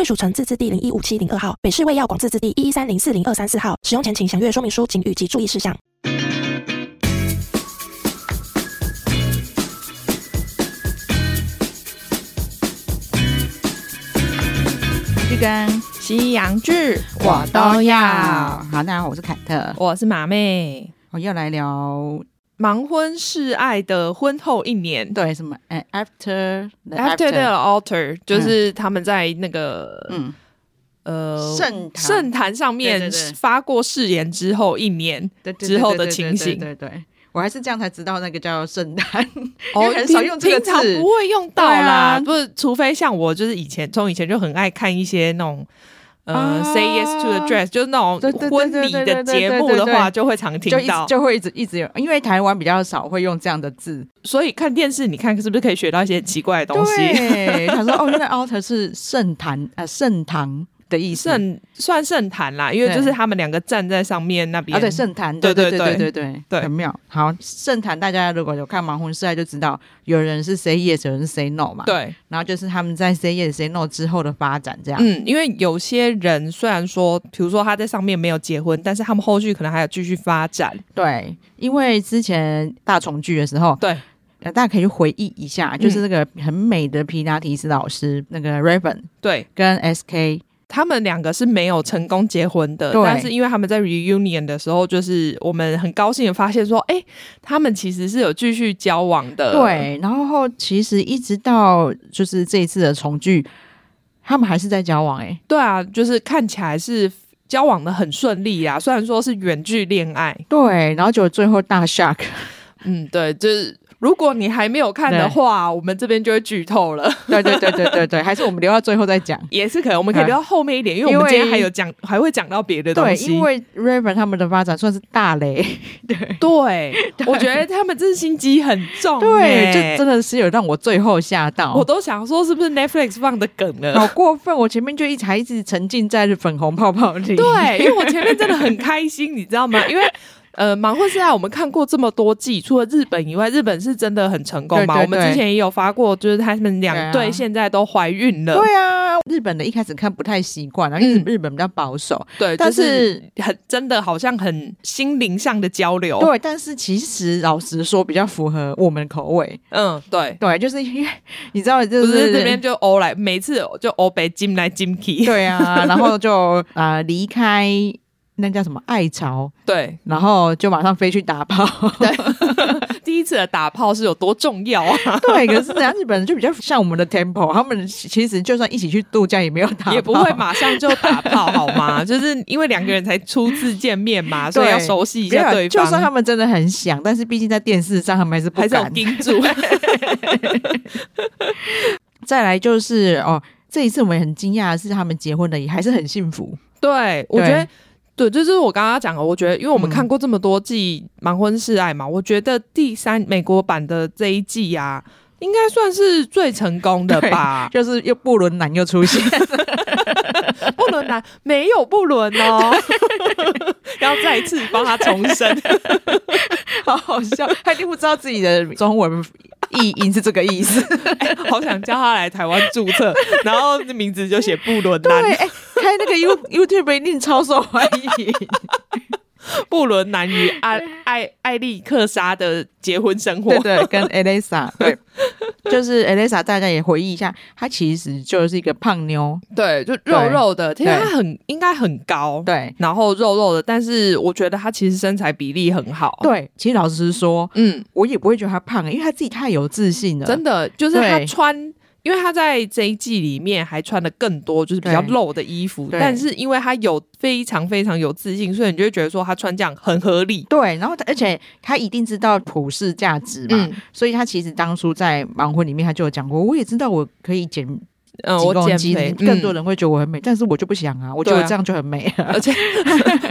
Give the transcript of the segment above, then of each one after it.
贵属城自治地零一五七零二号，北市卫药广自治地一一三零四零二三四号。使用前请详阅说明书、警语及注意事项。一根西洋剧我都要。好，大家好，我是凯特，我是马妹，我要来聊。盲婚试爱的婚后一年，对什么？哎，after after the altar，就是他们在那个嗯呃圣圣坛上面发过誓言之后一年之后的情形。对对，我还是这样才知道那个叫圣坛，因为很少用这个字，平常不会用到啦。不是，除非像我，就是以前从以前就很爱看一些那种。呃、uh，Say yes to the dress，就是那种婚礼的节目的话，就会常听到，就会一直一直有，因为台湾比较少会用这样的字，所以看电视，你看是不是可以学到一些奇怪的东西？对，他说哦，原来 altar 是圣坛啊，圣堂。的意思，圣算圣坛啦，因为就是他们两个站在上面那边。啊，对，圣坛，对对对对对对，对，很妙。好，圣坛大家如果有看盲婚试爱就知道，有人是 say yes，有人是 say no 嘛。对，然后就是他们在 say yes say no 之后的发展这样。嗯，因为有些人虽然说，比如说他在上面没有结婚，但是他们后续可能还有继续发展。对，因为之前大重聚的时候，对，大家可以去回忆一下，就是那个很美的皮拉提斯老师，那个 Raven，对，跟 SK。他们两个是没有成功结婚的，但是因为他们在 reunion 的时候，就是我们很高兴的发现说，哎、欸，他们其实是有继续交往的。对，然后其实一直到就是这一次的重聚，他们还是在交往、欸。哎，对啊，就是看起来是交往的很顺利啊，虽然说是远距恋爱。对，然后就最后大 shock。嗯，对，就是。如果你还没有看的话，我们这边就会剧透了。对对对对对对，还是我们留到最后再讲，也是可能。我们可以留到后面一点，因为我们今天还有讲，还会讲到别的东西。对，因为 Raven 他们的发展算是大雷。对 对，我觉得他们真心机很重。对，就真的是有让我最后吓到，我都想说是不是 Netflix 放的梗了？好过分！我前面就一直还一直沉浸在粉红泡泡里。对，因为我前面真的很开心，你知道吗？因为。呃，盲婚试爱我们看过这么多季，除了日本以外，日本是真的很成功嘛？对对对，我们之前也有发过，就是他们两对现在都怀孕了。对啊，日本的一开始看不太习惯，因为日本比较保守。嗯、对，但是很真的好像很心灵上的交流。对，但是其实老实说，比较符合我们的口味。嗯，对对，就是因为你知道，就是，是这边就欧来，每次就欧北京来京去。对啊，然后就啊离开。那叫什么爱巢？对，然后就马上飞去打炮。对，第一次的打炮是有多重要啊？对，可是人家日本人就比较像我们的 tempo，他们其实就算一起去度假也没有打，也不会马上就打炮，好吗？就是因为两个人才初次见面嘛，所以要熟悉一下对方。就算他们真的很想，但是毕竟在电视上，他们还是不敢还是盯住。再来就是哦，这一次我们很惊讶的是，他们结婚了也还是很幸福。对，我觉得。对，这就是我刚刚讲的。我觉得，因为我们看过这么多季《盲婚试爱》嘛，我觉得第三美国版的这一季啊，应该算是最成功的吧。就是又不伦男又出现，不 伦男没有不伦哦，要再一次帮他重生，好好笑，他一定不知道自己的中文。意音是这个意思，欸，好想叫他来台湾注册，然后名字就写布伦丹。对，欸，开那个 You YouTube 一定超受欢迎。不伦南与艾艾艾利克莎的结婚生活，对，对，跟 Elisa，对，就是 Elisa，大家也回忆一下，她其实就是一个胖妞，对，就肉肉的，其实她很应该很高，对，然后肉肉的，但是我觉得她其实身材比例很好，对，其实老实说，嗯，我也不会觉得她胖，因为她自己太有自信了，真的，就是她穿。因为他在这一季里面还穿的更多，就是比较露的衣服，但是因为他有非常非常有自信，所以你就会觉得说他穿这样很合理。对，然后而且他一定知道普世价值嘛，嗯，所以他其实当初在盲婚里面他就有讲过，我也知道我可以减嗯，我减肥，更多人会觉得我很美，但是我就不想啊，我觉得这样就很美，而且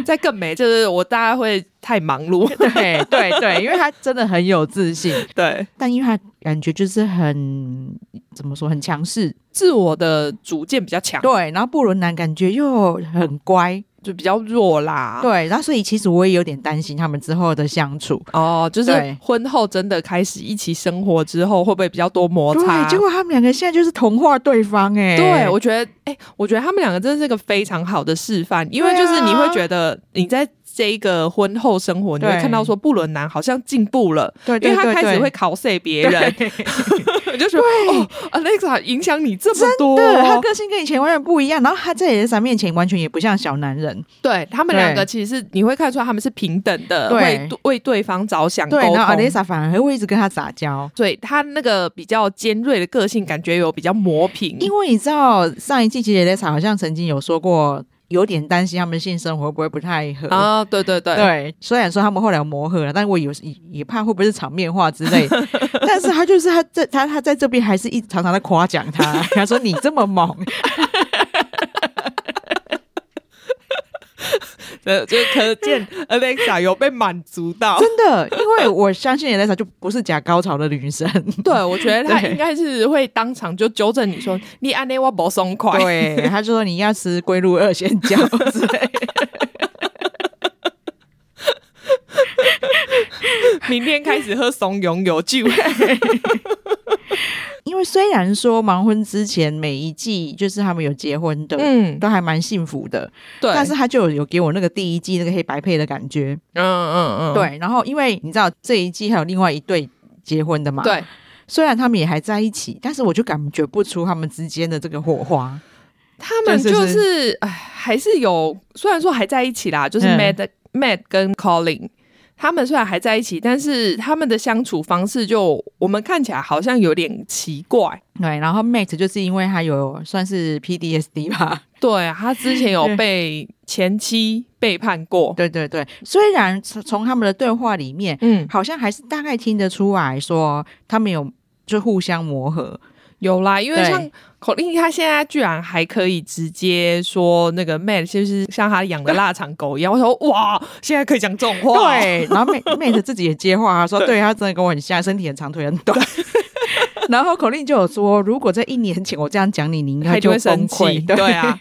再更美就是我大概会太忙碌，对对对，因为他真的很有自信，对，但因为他感觉就是很怎么说，很强势，自我的主见比较强，对，然后布伦南感觉又很乖。就比较弱啦，对，然后所以其实我也有点担心他们之后的相处哦，就是婚后真的开始一起生活之后，会不会比较多摩擦？对，结果他们两个现在就是同化对方哎、欸，对我觉得哎、欸，我觉得他们两个真的是一个非常好的示范，因为就是你会觉得你在。这一个婚后生活，你会看到说布伦南好像进步了，因为他开始会 cos 别人，我就说哦，Alexa 影响你这么多，他个性跟以前完全不一样，然后他在 Alexa 面前完全也不像小男人，对他们两个其实是你会看出来他们是平等的，会为对方着想，对，然后 Alexa 反而会一直跟他撒娇，对他那个比较尖锐的个性，感觉有比较磨平，因为你知道上一季其实 Alexa 好像曾经有说过。有点担心他们性生活会不会不太合啊？对对对对，虽然说他们后来磨合了，但是我有也也怕会不会是场面话之类。但是他就是他在他他在这边还是一直常常在夸奖他，他说你这么猛。呃，就可见 Alexa 有被满足到，真的，因为我相信 Alexa 就不是假高潮的女生。对，我觉得她应该是会当场就纠正你说你安内我不松快。对，她就说你要吃龟鹿二仙胶之类。明天开始喝怂恿有救。因为虽然说盲婚之前每一季就是他们有结婚的，嗯，都还蛮幸福的，对。但是他就有给我那个第一季那个黑白配的感觉，嗯嗯嗯，对。然后因为你知道这一季还有另外一对结婚的嘛，对。虽然他们也还在一起，但是我就感觉不出他们之间的这个火花。他们就是哎，还是有，虽然说还在一起啦，就是嗯、Matt 跟 Colin。他们虽然还在一起，但是他们的相处方式就我们看起来好像有点奇怪。对，然后 Mate 就是因为他有算是 PDSD 吧？对，他之前有被前妻背叛过。对对对，虽然从他们的对话里面，嗯，好像还是大概听得出来说他们有就互相磨合。有啦，因为像口令，他现在居然还可以直接说那个 Matt 就是像他养的腊肠狗一样。我说哇，现在可以讲这种话。对，然后 Matt 自己也接话，他说对，对他真的跟我很像，身体很长，腿很短。然后口令就有说，如果在一年前我这样讲你，你应该就会生气。对啊，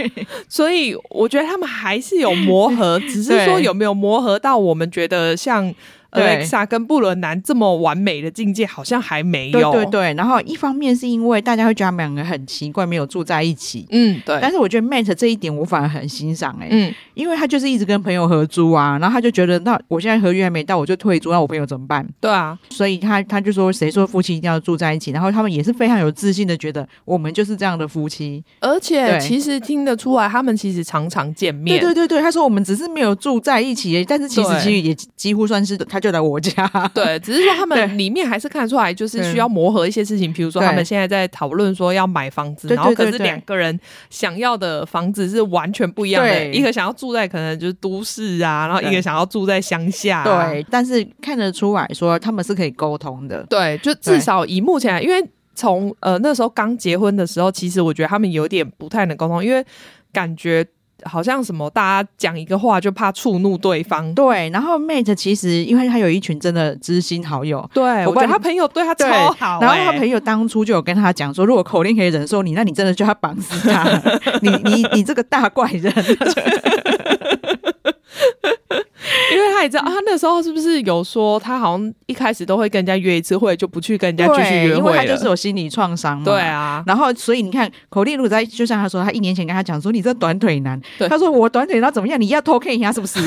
所以我觉得他们还是有磨合，只是说有没有磨合到我们觉得像。Alexa 跟布伦南这么完美的境界好像还没有。对对对，然后一方面是因为大家会觉得他们两个很奇怪，没有住在一起。嗯，对。但是我觉得 Matt 这一点我反而很欣赏哎、欸，嗯，因为他就是一直跟朋友合租啊，然后他就觉得那我现在合约还没到，我就退租，那我朋友怎么办？对啊，所以他他就说谁说夫妻一定要住在一起？然后他们也是非常有自信的觉得我们就是这样的夫妻，而且其实听得出来他们其实常常见面。对对对对，他说我们只是没有住在一起，但是其实其实也几乎算是他就来我家。对，只是说他们里面还是看得出来，就是需要磨合一些事情。比如说，他们现在在讨论说要买房子，然后可是两个人想要的房子是完全不一样的。一个想要住在可能就是都市啊，然后一个想要住在乡下。对，但是看得出来说他们是可以沟通的。对，就至少以目前来，因为从呃那时候刚结婚的时候，其实我觉得他们有点不太能沟通，因为感觉。好像什么，大家讲一个话就怕触怒对方。对，然后 Mate 其实因为他有一群真的知心好友，对，我觉得他朋友对他超好、欸。然后他朋友当初就有跟他讲说，如果口令可以忍受你，那你真的就要绑死他。你你你这个大怪人。因为他也知道啊，他那时候是不是有说他好像一开始都会跟人家约一次会，就不去跟人家继续约会，因为他就是有心理创伤嘛。对啊，然后所以你看，口令如果在，就像他说，他一年前跟他讲说，你这短腿男，他说我短腿男怎么样？你要偷看一下是不是？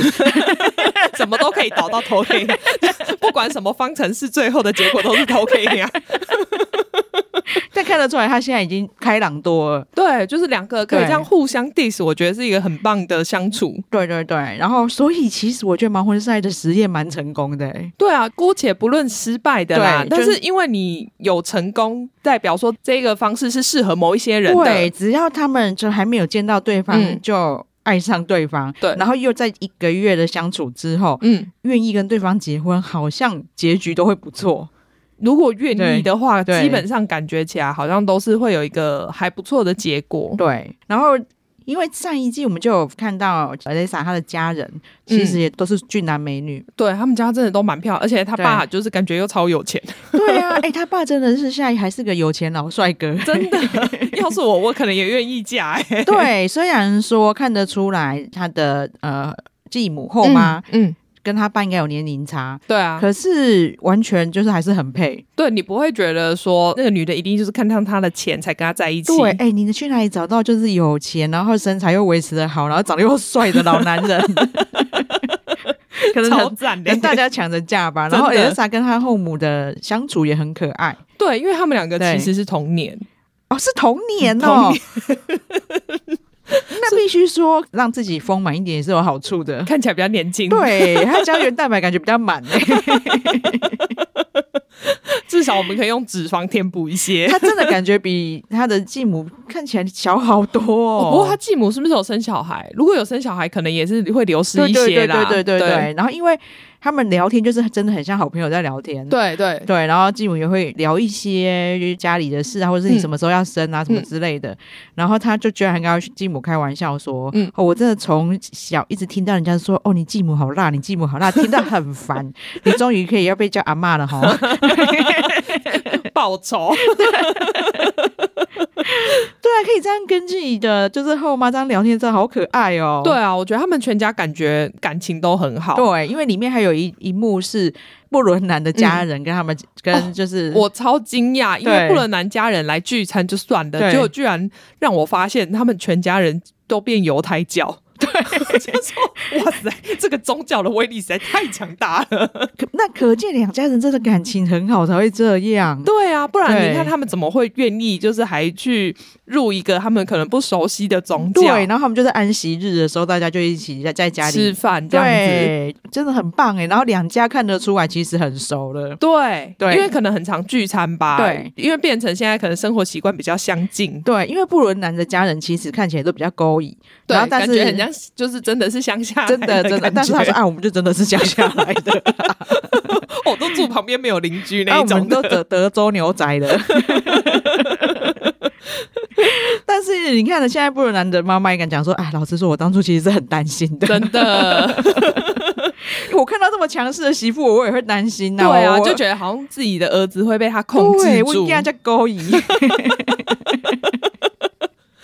怎么都可以导到偷看，不管什么方程式，最后的结果都是偷看呀。但看得出来，他现在已经开朗多了。对，就是两个可以这样互相 diss，我觉得是一个很棒的相处。对对对，然后所以其实我觉得盲婚试爱的实验蛮成功的。对啊，姑且不论失败的啦，但是因为你有成功，代表说这个方式是适合某一些人的。对，只要他们就还没有见到对方，就爱上对方。对，然后又在一个月的相处之后，嗯，愿意跟对方结婚，好像结局都会不错。如果愿意的话，基本上感觉起来好像都是会有一个还不错的结果。对，然后。因为上一季我们就有看到 Alessa 她的家人，其实也都是俊男美女，嗯、对他们家真的都蛮漂亮，而且他爸就是感觉又超有钱。对啊，哎、欸，他爸真的是现在还是个有钱老帅哥，真的。要是我，我可能也愿意嫁。哎，对，虽然说看得出来他的呃继母后妈，嗯。嗯跟他爸应该有年龄差，对啊，可是完全就是还是很配。对，你不会觉得说那个女的一定就是看上他的钱才跟他在一起。对，哎、欸，你能去哪里找到就是有钱，然后身材又维持的好，然后长得又帅的老男人？可能超赞大家抢着嫁吧。然后 Alessa 跟他后母的相处也很可爱。对，因为他们两个其实是同年哦，是同年哦。那必须说，让自己丰满一点也是有好处的，看起来比较年轻。对，它胶原蛋白感觉比较满哎，至少我们可以用脂肪填补一些。他真的感觉比他的继母看起来小好多哦。哦不过他继母是不是有生小孩？如果有生小孩，可能也是会流失一些啦。对对对对对，对，对。然后因为。他们聊天就是真的很像好朋友在聊天，对对。对，然后继母也会聊一些家里的事啊，或者是你什么时候要生啊、嗯、什么之类的，然后他就居然还跟继母开玩笑说：“嗯，哦、我真的从小一直听到人家说，哦，你继母好辣，你继母好辣，听到很烦，你终于可以要被叫阿嬷了哈，报仇。” 对啊，可以这样跟自己的就是后妈这样聊天，真的好可爱哦。对啊，我觉得他们全家感觉感情都很好。对，因为里面还有一一幕是布伦南的家人跟他们、嗯、跟就是、哦、我超惊讶，因为布伦南家人来聚餐就算了，结果居然让我发现他们全家人都变犹太教。对，就说哇塞，这个宗教的威力实在太强大了。可那可见两家人真的感情很好才会这样。对啊，不然你看他们怎么会愿意，就是还去入一个他们可能不熟悉的宗教？对，然后他们就在安息日的时候，大家就一起在在家里吃饭，这样子真的很棒哎。然后两家看得出来其实很熟了。对对，因为可能很常聚餐吧。对，因为变成现在可能生活习惯比较相近。对，因为布伦南的家人其实看起来都比较勾引，对，然后但是很像。就是真的是乡下，真的真的，但是他说啊，我们就真的是乡下来的，我都住旁边没有邻居那一种，我们都德德州牛仔的。但是你看了现在布伦南的妈妈也敢讲说，哎，老实说，我当初其实是很担心的，真的。我看到这么强势的媳妇，我也会担心呐。对啊，就觉得好像自己的儿子会被他控制住，我一定要叫勾引。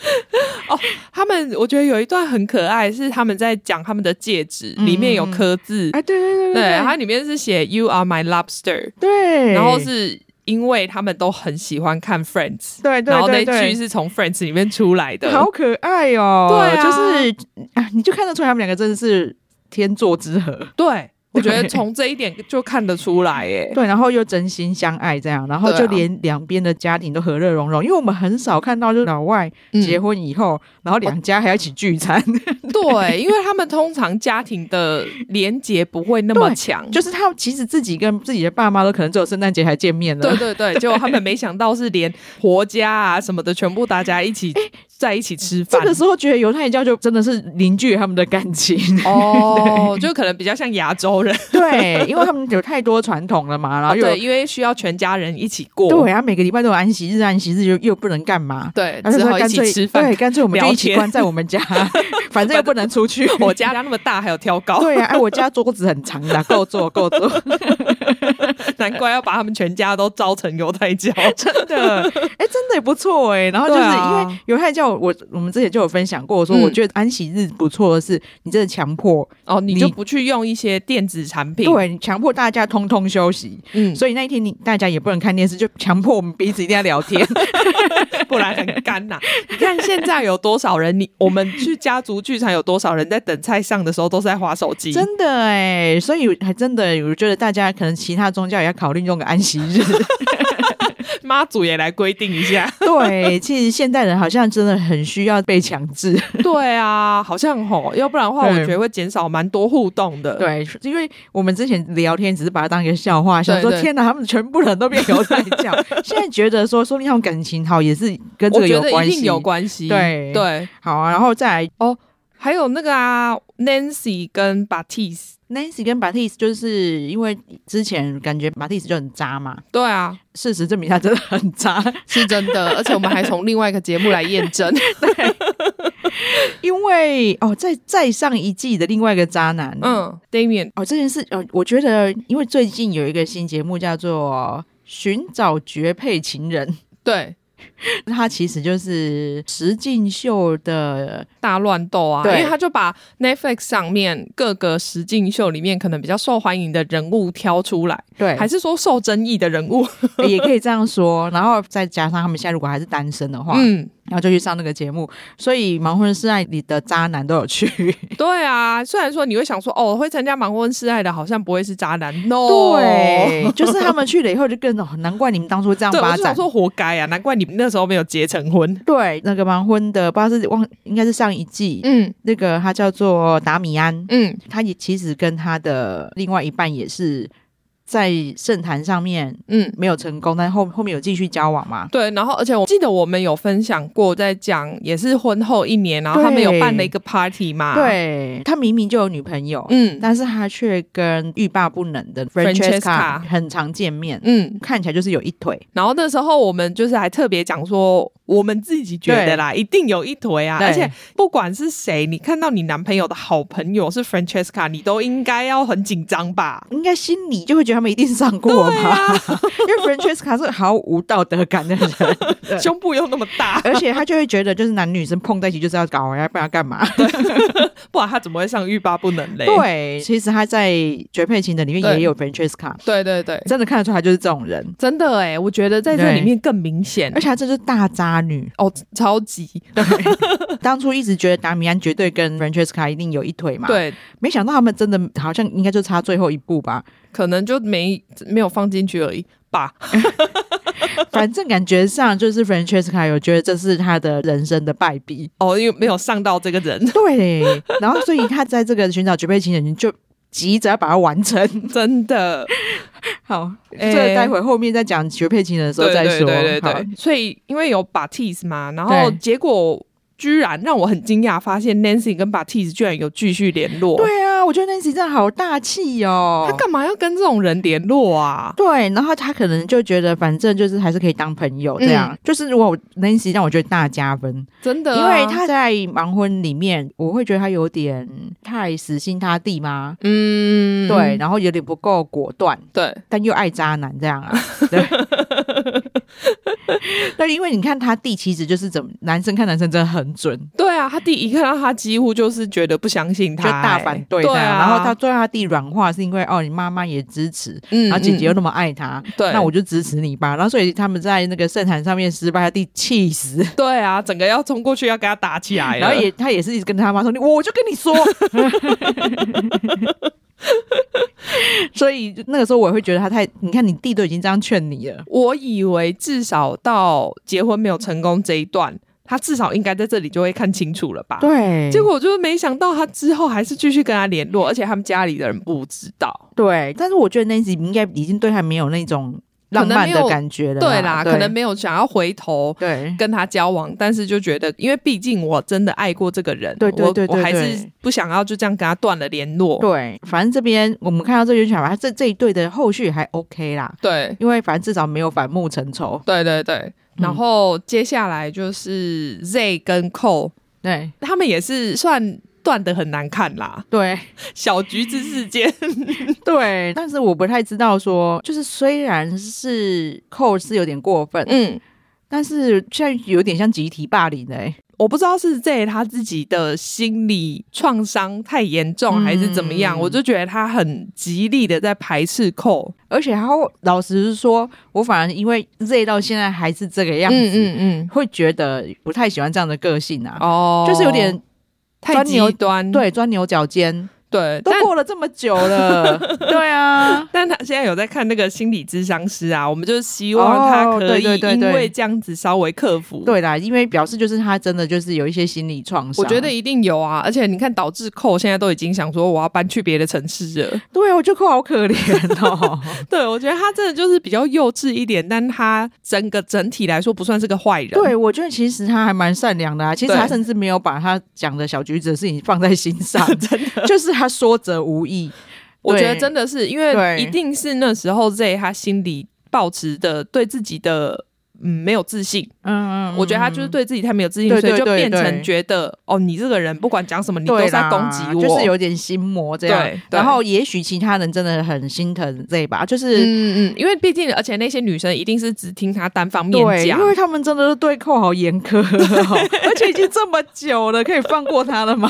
哦，他们我觉得有一段很可爱，是他们在讲他们的戒指、嗯、里面有刻字，哎，对对对对，对，它里面是写 “You are my lobster”，对，然后是因为他们都很喜欢看 Friends，对，对，对，对，然后那句是从 Friends 里面出来的，好可爱哦，对、啊，就是啊，你就看得出来他们两个真的是天作之合，对。我觉得从这一点就看得出来，耶。对，然后又真心相爱这样，然后就连两边的家庭都和乐融融，因为我们很少看到，就是老外结婚以后，嗯、然后两家还要一起聚餐。对，因为他们通常家庭的连结不会那么强，就是他们其实自己跟自己的爸妈都可能只有圣诞节才见面了。对对对，结果他们没想到是连婆家啊什么的，全部大家一起 在一起吃饭。这个时候觉得犹太教就真的是凝聚他们的感情哦，就可能比较像亚洲人。对，因为他们有太多传统了嘛，然后对，因为需要全家人一起过。对啊，每个礼拜都有安息日，安息日又又不能干嘛？对，只好一起吃饭。对，干脆我们就一起关在我们家，反正又不能出去。我家家那么大，还有挑高。对啊，哎，我家桌子很长的，够坐够坐。难怪要把他们全家都招成犹太教，真的，哎，真的也不错哎。然后就是因为犹太教，我我们之前就有分享过，说我觉得安息日不错的是，你真的强迫哦，你就不去用一些电子产品，对，强迫大家通通休息。嗯，所以那一天你大家也不能看电视，就强迫我们彼此一定要聊天，不然很干呐。你看现在有多少人？你我们去家族剧场，有多少人在等菜上的时候都是在划手机？真的哎，所以还真的，我觉得大家可能其他宗教也要考虑用个安息日，妈祖也来规定一下。对，其实现代人好像真的很需要被强制。对啊，好像吼，要不然的话，我觉得会减少蛮多互动的。对，因为我们之前聊天只是把它当一个笑话，想说天哪，他们全部人都变犹太教。现在觉得说，说不定他们感情好也是跟这个有关系，一定有关系。对对，好啊，然后再来哦。还有那个啊，Nancy 跟 Batiste，Nancy 跟 Batiste 就是因为之前感觉 Batiste 就很渣嘛。对啊，事实证明他真的很渣，是真的。而且我们还从另外一个节目来验证。对，因为哦，在再上一季的另外一个渣男，嗯，Damian 哦，这件事哦，我觉得因为最近有一个新节目叫做《寻找绝配情人》，对。他其实就是实境秀的大乱斗啊，因为他就把 Netflix 上面各个实境秀里面可能比较受欢迎的人物挑出来，对，还是说受争议的人物，也可以这样说，然后再加上他们现在如果还是单身的话，嗯。然后就去上那个节目，所以《盲婚试爱》里的渣男都有去。对啊，虽然说你会想说，哦，会参加《盲婚试爱》的，好像不会是渣男。No，对，就是他们去了以后就更，难怪你们当初这样 发展。对，我想说活该啊，难怪你们那时候没有结成婚。对，那个盲婚的，不知道是忘，应该是上一季。嗯，那个他叫做达米安。嗯，他也其实跟他的另外一半也是。在圣坛上面，嗯，没有成功，但后后面有继续交往嘛？对，然后而且我记得我们有分享过，在讲也是婚后一年，然后他们有办了一个 party 嘛？对，他明明就有女朋友，嗯，但是他却跟欲罢不能的 Francesca 很常见面，嗯，看起来就是有一腿。然后那时候我们就是还特别讲说，我们自己觉得啦，一定有一腿啊！而且不管是谁，你看到你男朋友的好朋友是 Francesca，你都应该要很紧张吧？应该心里就会觉得。他们一定上过吧？啊、因为 Francesca 是毫无道德感的人，胸部又那么大，而且他就会觉得，就是男女生碰在一起就是要搞，要不然干嘛？不然他怎么会上欲罢不能嘞？对，其实他在绝配情人里面也有 Francesca，对对对，真的看得出来就是这种人，真的哎，我觉得在这里面更明显，而且他这是大渣女。哦，超级。对，当初一直觉得达米安绝对跟 Francesca 一定有一腿嘛，对，没想到他们真的好像应该就差最后一步吧。可能就没没有放进去而已吧，反正感觉上就是 Francesca 有觉得这是他的人生的败笔。哦，因为没有上到这个人，对，然后所以他在这个寻找绝配情人就急着要把它完成，真的。好，这个待会后面再讲学配情人的时候再说，对对对对对，所以因为有 Batiste 嘛，然后结果。居然让我很惊讶，发现 Nancy 跟 Batiste 居然有继续联络。对啊，我觉得 Nancy 真的好大气哦。他干嘛要跟这种人联络啊？对，然后他可能就觉得，反正就是还是可以当朋友这样。嗯、就是如果 Nancy 让我觉得大加分，真的、啊，因为他在盲婚里面，我会觉得他有点太死心塌地吗？嗯，对，然后有点不够果断，对，但又爱渣男这样啊。对。那因为你看他弟，其实就是怎么男生看男生真的很准。对啊，他弟一看到他，几乎就是觉得不相信他，就大反对。对啊，然后他最后他弟软化，是因为哦，你妈妈也支持，嗯，然后姐姐又那么爱他，对，那我就支持你吧。然后所以他们在那个圣坛上面失败，他弟气死。对啊，整个要冲过去要跟他打起来，然后也他也是一直跟他妈说，我就跟你说。所以那个时候我也会觉得他太，你看你弟都已经这样劝你了，我以为至少到结婚没有成功这一段，他至少应该在这里就会看清楚了吧？对，结果我就没想到他之后还是继续跟他联络，而且他们家里的人不知道。对，但是我觉得 Nancy 应该已经对他没有那种。浪漫的感觉了，对啦，可能没有想要回头对跟他交往，但是就觉得，因为毕竟我真的爱过这个人，对对对，我还是不想要就这样跟他断了联络。对，反正这边我们看到这边小孩，他这这一对的后续还 OK 啦。对，因为反正至少没有反目成仇。对对对，然后接下来就是 Z 跟 Cole，对他们也是算。断的很难看啦，对，小橘子事件，对，但是我不太知道说，就是虽然是扣是有点过分，嗯，但是现在有点像集体霸凌的、欸，我不知道是在他自己的心理创伤太严重还是怎么样，嗯、我就觉得他很极力的在排斥扣，而且他老实说，我反而因为 Z 到现在还是这个样子，嗯嗯嗯，会觉得不太喜欢这样的个性啊，哦，就是有点。太极端，对，钻牛角尖。对，都过了这么久了，对啊。但他现在有在看那个心理咨商师啊，我们就是希望他可以因为这样子稍微克服。对啦，因为表示就是他真的就是有一些心理创伤。我觉得一定有啊，而且你看，导致寇现在都已经想说我要搬去别的城市了。对，我觉得寇好可怜哦。对，我觉得他真的就是比较幼稚一点，但他整个整体来说不算是个坏人。对，我觉得其实他还蛮善良的啊。其实他甚至没有把他讲的小橘子的事情放在心上，真的就是。他说者无意，我觉得真的是因为一定是那时候 Z 他心里保持的对自己的。嗯，没有自信。嗯嗯，我觉得他就是对自己太没有自信，所以就变成觉得哦，你这个人不管讲什么，你都在攻击我，就是有点心魔这样。然后也许其他人真的很心疼这一把，就是嗯嗯，因为毕竟而且那些女生一定是只听他单方面讲，因为他们真的是对扣好严苛，而且已经这么久了，可以放过他了吗？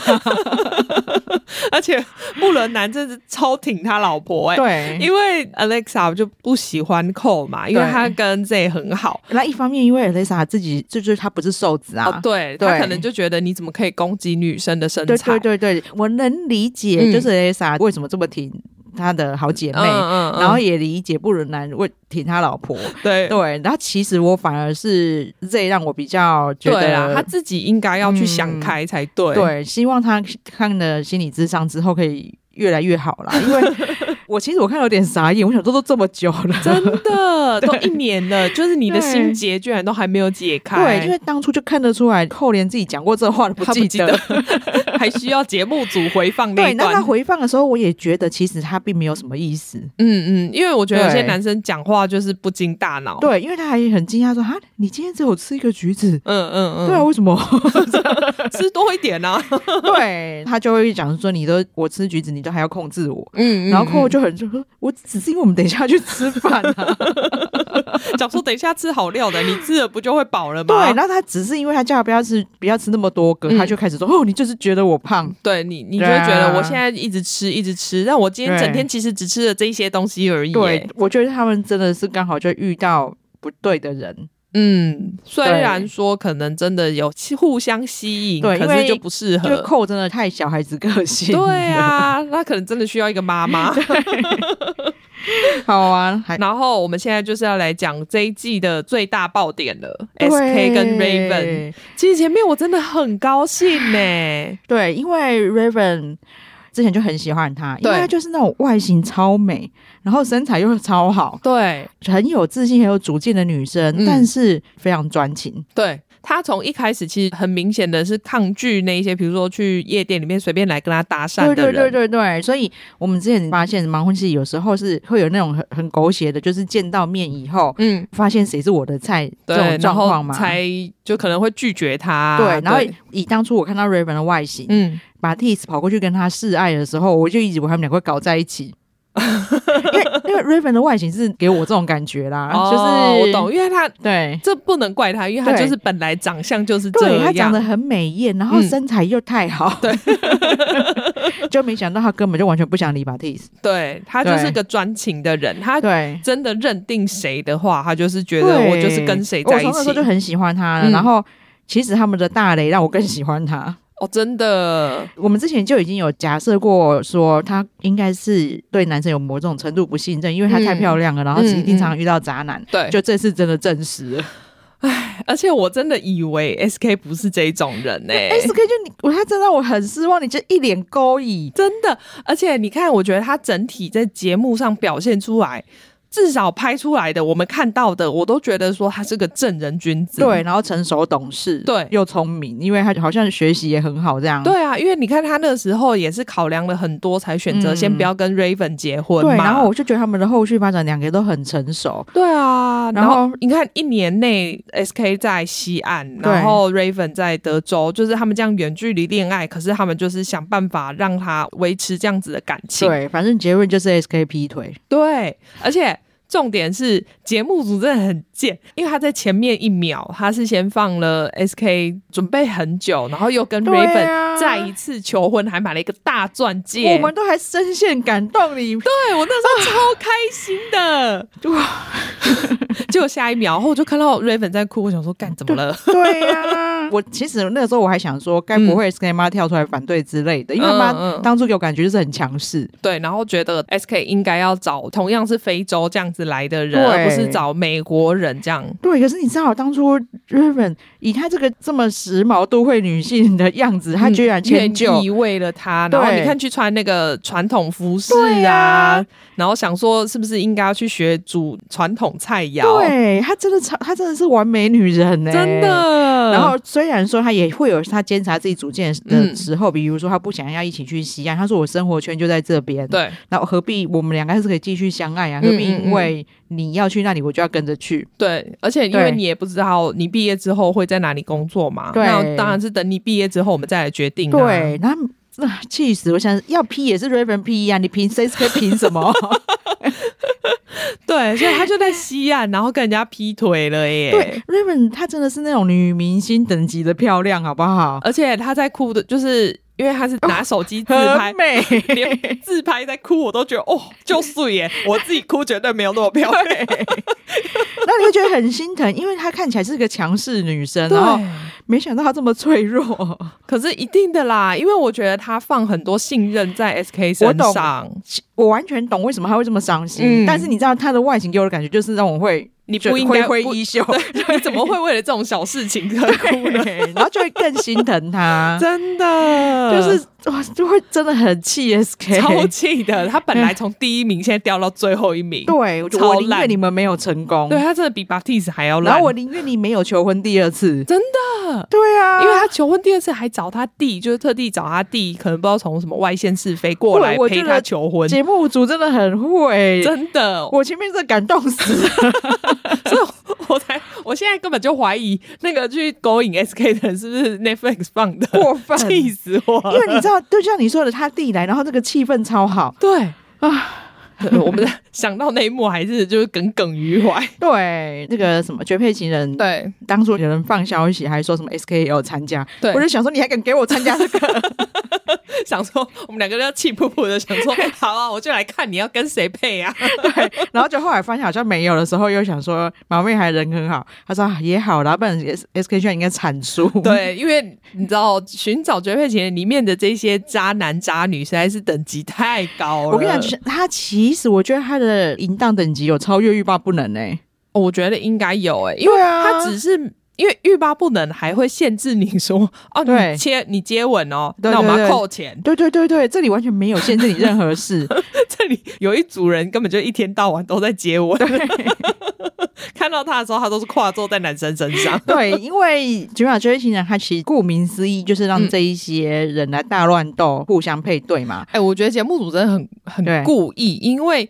而且木伦男真是超挺他老婆哎，对，因为 Alexa 就不喜欢寇嘛，因为他跟 Z 很好。那一方面，因为 Alexa 自己就就是他不是瘦子啊，哦、对，对他可能就觉得你怎么可以攻击女生的身材？对对对对，我能理解，就是 Alexa 为什么这么挺她的好姐妹，嗯然后也理解不伦男为挺他老婆。对 对，然后其实我反而是 Z 让我比较觉得啊，他自己应该要去想开才对。嗯、对，希望他看了心理智商之后可以越来越好啦，因为。我其实我看有点傻眼，我想说都这么久了，真的 都一年了，就是你的心结居然都还没有解开。对，因为当初就看得出来，寇连自己讲过这话都不记得，还需要节目组回放那一段。对，那他回放的时候，我也觉得其实他并没有什么意思。嗯嗯，因为我觉得有些男生讲话就是不经大脑。对，因为他还很惊讶说：“哈，你今天只有吃一个橘子？”嗯嗯嗯，对啊，为什么 吃多一点呢？啊？对，他就会讲说：“你都我吃橘子，你都还要控制我。”嗯，然后寇就。就很就说，我只是因为我们等一下去吃饭啊，讲说等一下吃好料的，你吃了不就会饱了吗？对，然后他只是因为他叫他不要吃，不要吃那么多个，嗯、他就开始说哦，你就是觉得我胖，对你，你就会觉得我现在一直吃一直吃，但我今天整天其实只吃了这一些东西而已。对，我觉得他们真的是刚好就遇到不对的人。嗯，虽然说可能真的有互相吸引，对，可是就不适合。因为寇真的太小孩子个性，对啊，那可能真的需要一个妈妈。好啊，然后我们现在就是要来讲这一季的最大爆点了，SK 跟 Raven。其实前面我真的很高兴呢，对，因为 Raven。之前就很喜欢她，因为她就是那种外形超美，然后身材又超好，对，很有自信、很有主见的女生，嗯、但是非常专情，对。他从一开始其实很明显的是抗拒那一些，比如说去夜店里面随便来跟他搭讪的人。对对对对对，所以我们之前发现盲婚戏有时候是会有那种很很狗血的，就是见到面以后，嗯，发现谁是我的菜这种状况嘛，才就可能会拒绝他。对，然后以当初我看到 Raven 的外形，嗯，把 Tease 跑过去跟他示爱的时候，我就一直以为他们两个会搞在一起。因为因为 Raven 的外形是给我这种感觉啦，哦、就是我懂，因为他对。这不能怪他，因为他就是本来长相就是这样，他长得很美艳，然后身材又太好，对，就没想到他根本就完全不想理 Batis，对他就是个专情的人，他对。真的认定谁的话，他就是觉得我就是跟谁在一起，我从那时候就很喜欢他，嗯、然后其实他们的大雷让我更喜欢他。哦，真的，我们之前就已经有假设过，说她应该是对男生有某种程度不信任，因为她太漂亮了，嗯、然后一定常常遇到渣男。对、嗯，就这次真的证实了。唉，而且我真的以为 SK 不是这种人呢、欸。SK 就你，我他真让我很失望，你就一脸勾引，真的。而且你看，我觉得他整体在节目上表现出来。至少拍出来的，我们看到的，我都觉得说他是个正人君子，对，然后成熟懂事，对，又聪明，因为他好像学习也很好，这样。对啊，因为你看他那个时候也是考量了很多，才选择先不要跟 Raven 结婚嘛。对，然后我就觉得他们的后续发展两个都很成熟。对啊，然后你看一年内 SK 在西岸，然后 Raven 在德州，就是他们这样远距离恋爱，可是他们就是想办法让他维持这样子的感情。对，反正结论就是 SK 劈腿。对，而且。重点是节目组真的很贱，因为他在前面一秒，他是先放了 SK 准备很久，然后又跟 Raven 再一次求婚，啊、还买了一个大钻戒，我们都还深陷感动里。对，我那时候超开心的，哇！结果下一秒后我就看到 Raven 在哭，我想说干怎么了？对呀、啊，我其实那个时候我还想说，该不会 SK 妈跳出来反对之类的？嗯、因为妈当初给我感觉就是很强势，对，然后觉得 SK 应该要找同样是非洲这样子来的人，而不是找美国人这样。对，可是你知道当初 Raven 以她这个这么时髦都会女性的样子，她居然迁就为了他，然后你看去穿那个传统服饰啊，啊然后想说是不是应该要去学煮传统菜肴？对，她真的超，她真的是完美女人呢、欸，真的。然后虽然说她也会有她监察自己主见的时候，嗯、比如说她不想要一起去西安，她说我生活圈就在这边，对，那何必我们两个还是可以继续相爱啊？何必因为你要去那里，我就要跟着去？对，而且因为你也不知道你毕业之后会在哪里工作嘛，对，那当然是等你毕业之后我们再来决定、啊。对，那。那！气死！我想要批也是 Raven 批啊，你凭 CSK 凭什么？对，所以他就在西岸，然后跟人家劈腿了耶。对，Raven 她真的是那种女明星等级的漂亮，好不好？而且她在哭的，就是。因为他是拿手机自拍，哦、美连自拍在哭，我都觉得哦，就素耶！我自己哭绝对没有那么漂亮。那你会觉得很心疼，因为她看起来是个强势女生，然后没想到她这么脆弱。可是一定的啦，因为我觉得她放很多信任在 SK 身上，我，我完全懂为什么她会这么伤心。嗯、但是你知道她的外形给我的感觉就是让我会。你不应该挥挥衣袖，你怎么会为了这种小事情而哭呢？然后就会更心疼他，真的。就是哇，就会真的很气 SK，超气的。他本来从第一名，现在掉到最后一名，对，我宁愿你们没有成功。对，他真的比 Baptiste 还要烂。然后我宁愿你没有求婚第二次，真的。对啊，因为他求婚第二次还找他弟，就是特地找他弟，可能不知道从什么外县市飞过来陪他求婚。节目组真的很会，真的，我前面真的感动死了。所以我才，我现在根本就怀疑那个去勾引 SK 的人是不是 Netflix 放的，过分，气死我！因为你知道，就像你说的，他弟来，然后这个气氛超好，对啊。我们想到那一幕还是就是耿耿于怀。对，那个什么绝配情人，对，当初有人放消息还说什么 SK 也有参加，对，我就想说你还敢给我参加这个？想说我们两个都要气噗噗的，想说好啊，我就来看你要跟谁配啊。对，然后就后来发现好像没有的时候，又想说毛妹还人很好，他说也好啦，不然 SK 现在应该惨输。对，因为你知道寻找绝配情人里面的这些渣男渣女实在是等级太高了。我跟你讲，他其其实我觉得他的淫荡等级有超越欲罢不能呢、我觉得应该有诶、欸，因为他只是因为欲罢不能还会限制你说 哦，对你接你接吻哦，对对对，那我们要扣钱。对对对对，这里完全没有限制你任何事，这里有一组人根本就一天到晚都在接吻。看到他的时候，他都是跨坐在男生身上。对，因为《绝美绝配情人》他其实顾名思义就是让这一些人来大乱斗，嗯、互相配对嘛。哎、欸，我觉得节目组真的很很故意，因为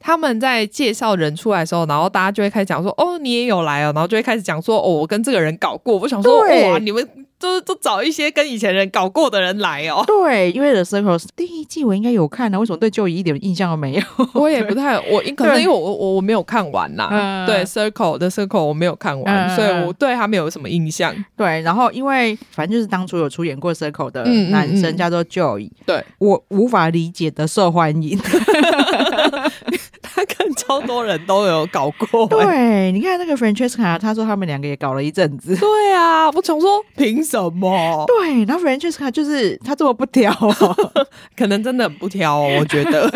他们在介绍人出来的时候，然后大家就会开始讲说：“哦，你也有来哦。”然后就会开始讲说：“哦，我跟这个人搞过。”我想说：“哇，你们。”都都找一些跟以前人搞过的人来哦。对，因为 The Circle 第一季我应该有看的，为什么对 Joey 一点印象都没有？我也不太，我可能因为我我我没有看完啦。嗯、对，Circle 的 Circle 我没有看完，嗯、所以我对他没有什么印象。对，然后因为反正就是当初有出演过 Circle 的男生叫做 Joey，对我无法理解的受欢迎。他跟超多人都有搞过。对，你看那个 Francesca，他说他们两个也搞了一阵子。对啊，我想说凭什么？对，然后 Francesca 就是他这么不挑，可能真的很不挑哦，我觉得。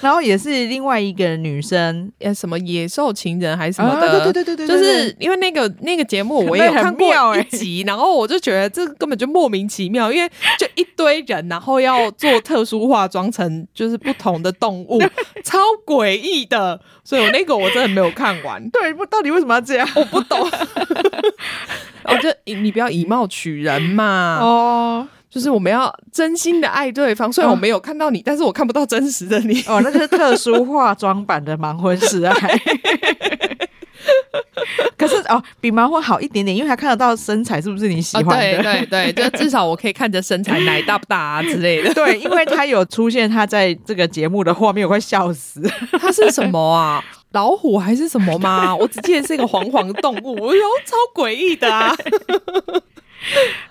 然后也是另外一个女生，呃，什么野兽情人还是什么的，对对对对对，就是因为那个那个节目我也有看过一集，然后我就觉得这根本就莫名其妙，因为就一堆人，然后要做特殊化妆成就是不同的动物。超诡异的，所以我那个我真的没有看完。对，不，到底为什么要这样？我不懂。我觉得你不要以貌取人嘛。哦，就是我们要真心的爱对方。虽然我没有看到你，哦、但是我看不到真实的你。哦，那个是特殊化妆版的盲婚试爱。可是哦，比麻花好一点点，因为他看得到身材是不是你喜欢的？哦、对对对，就至少我可以看着身材奶大不大啊之类的。对，因为他有出现，他在这个节目的画面，我快笑死。他是什么啊？老虎还是什么吗？我只记得是一个黄黄的动物，我觉得超诡异的啊。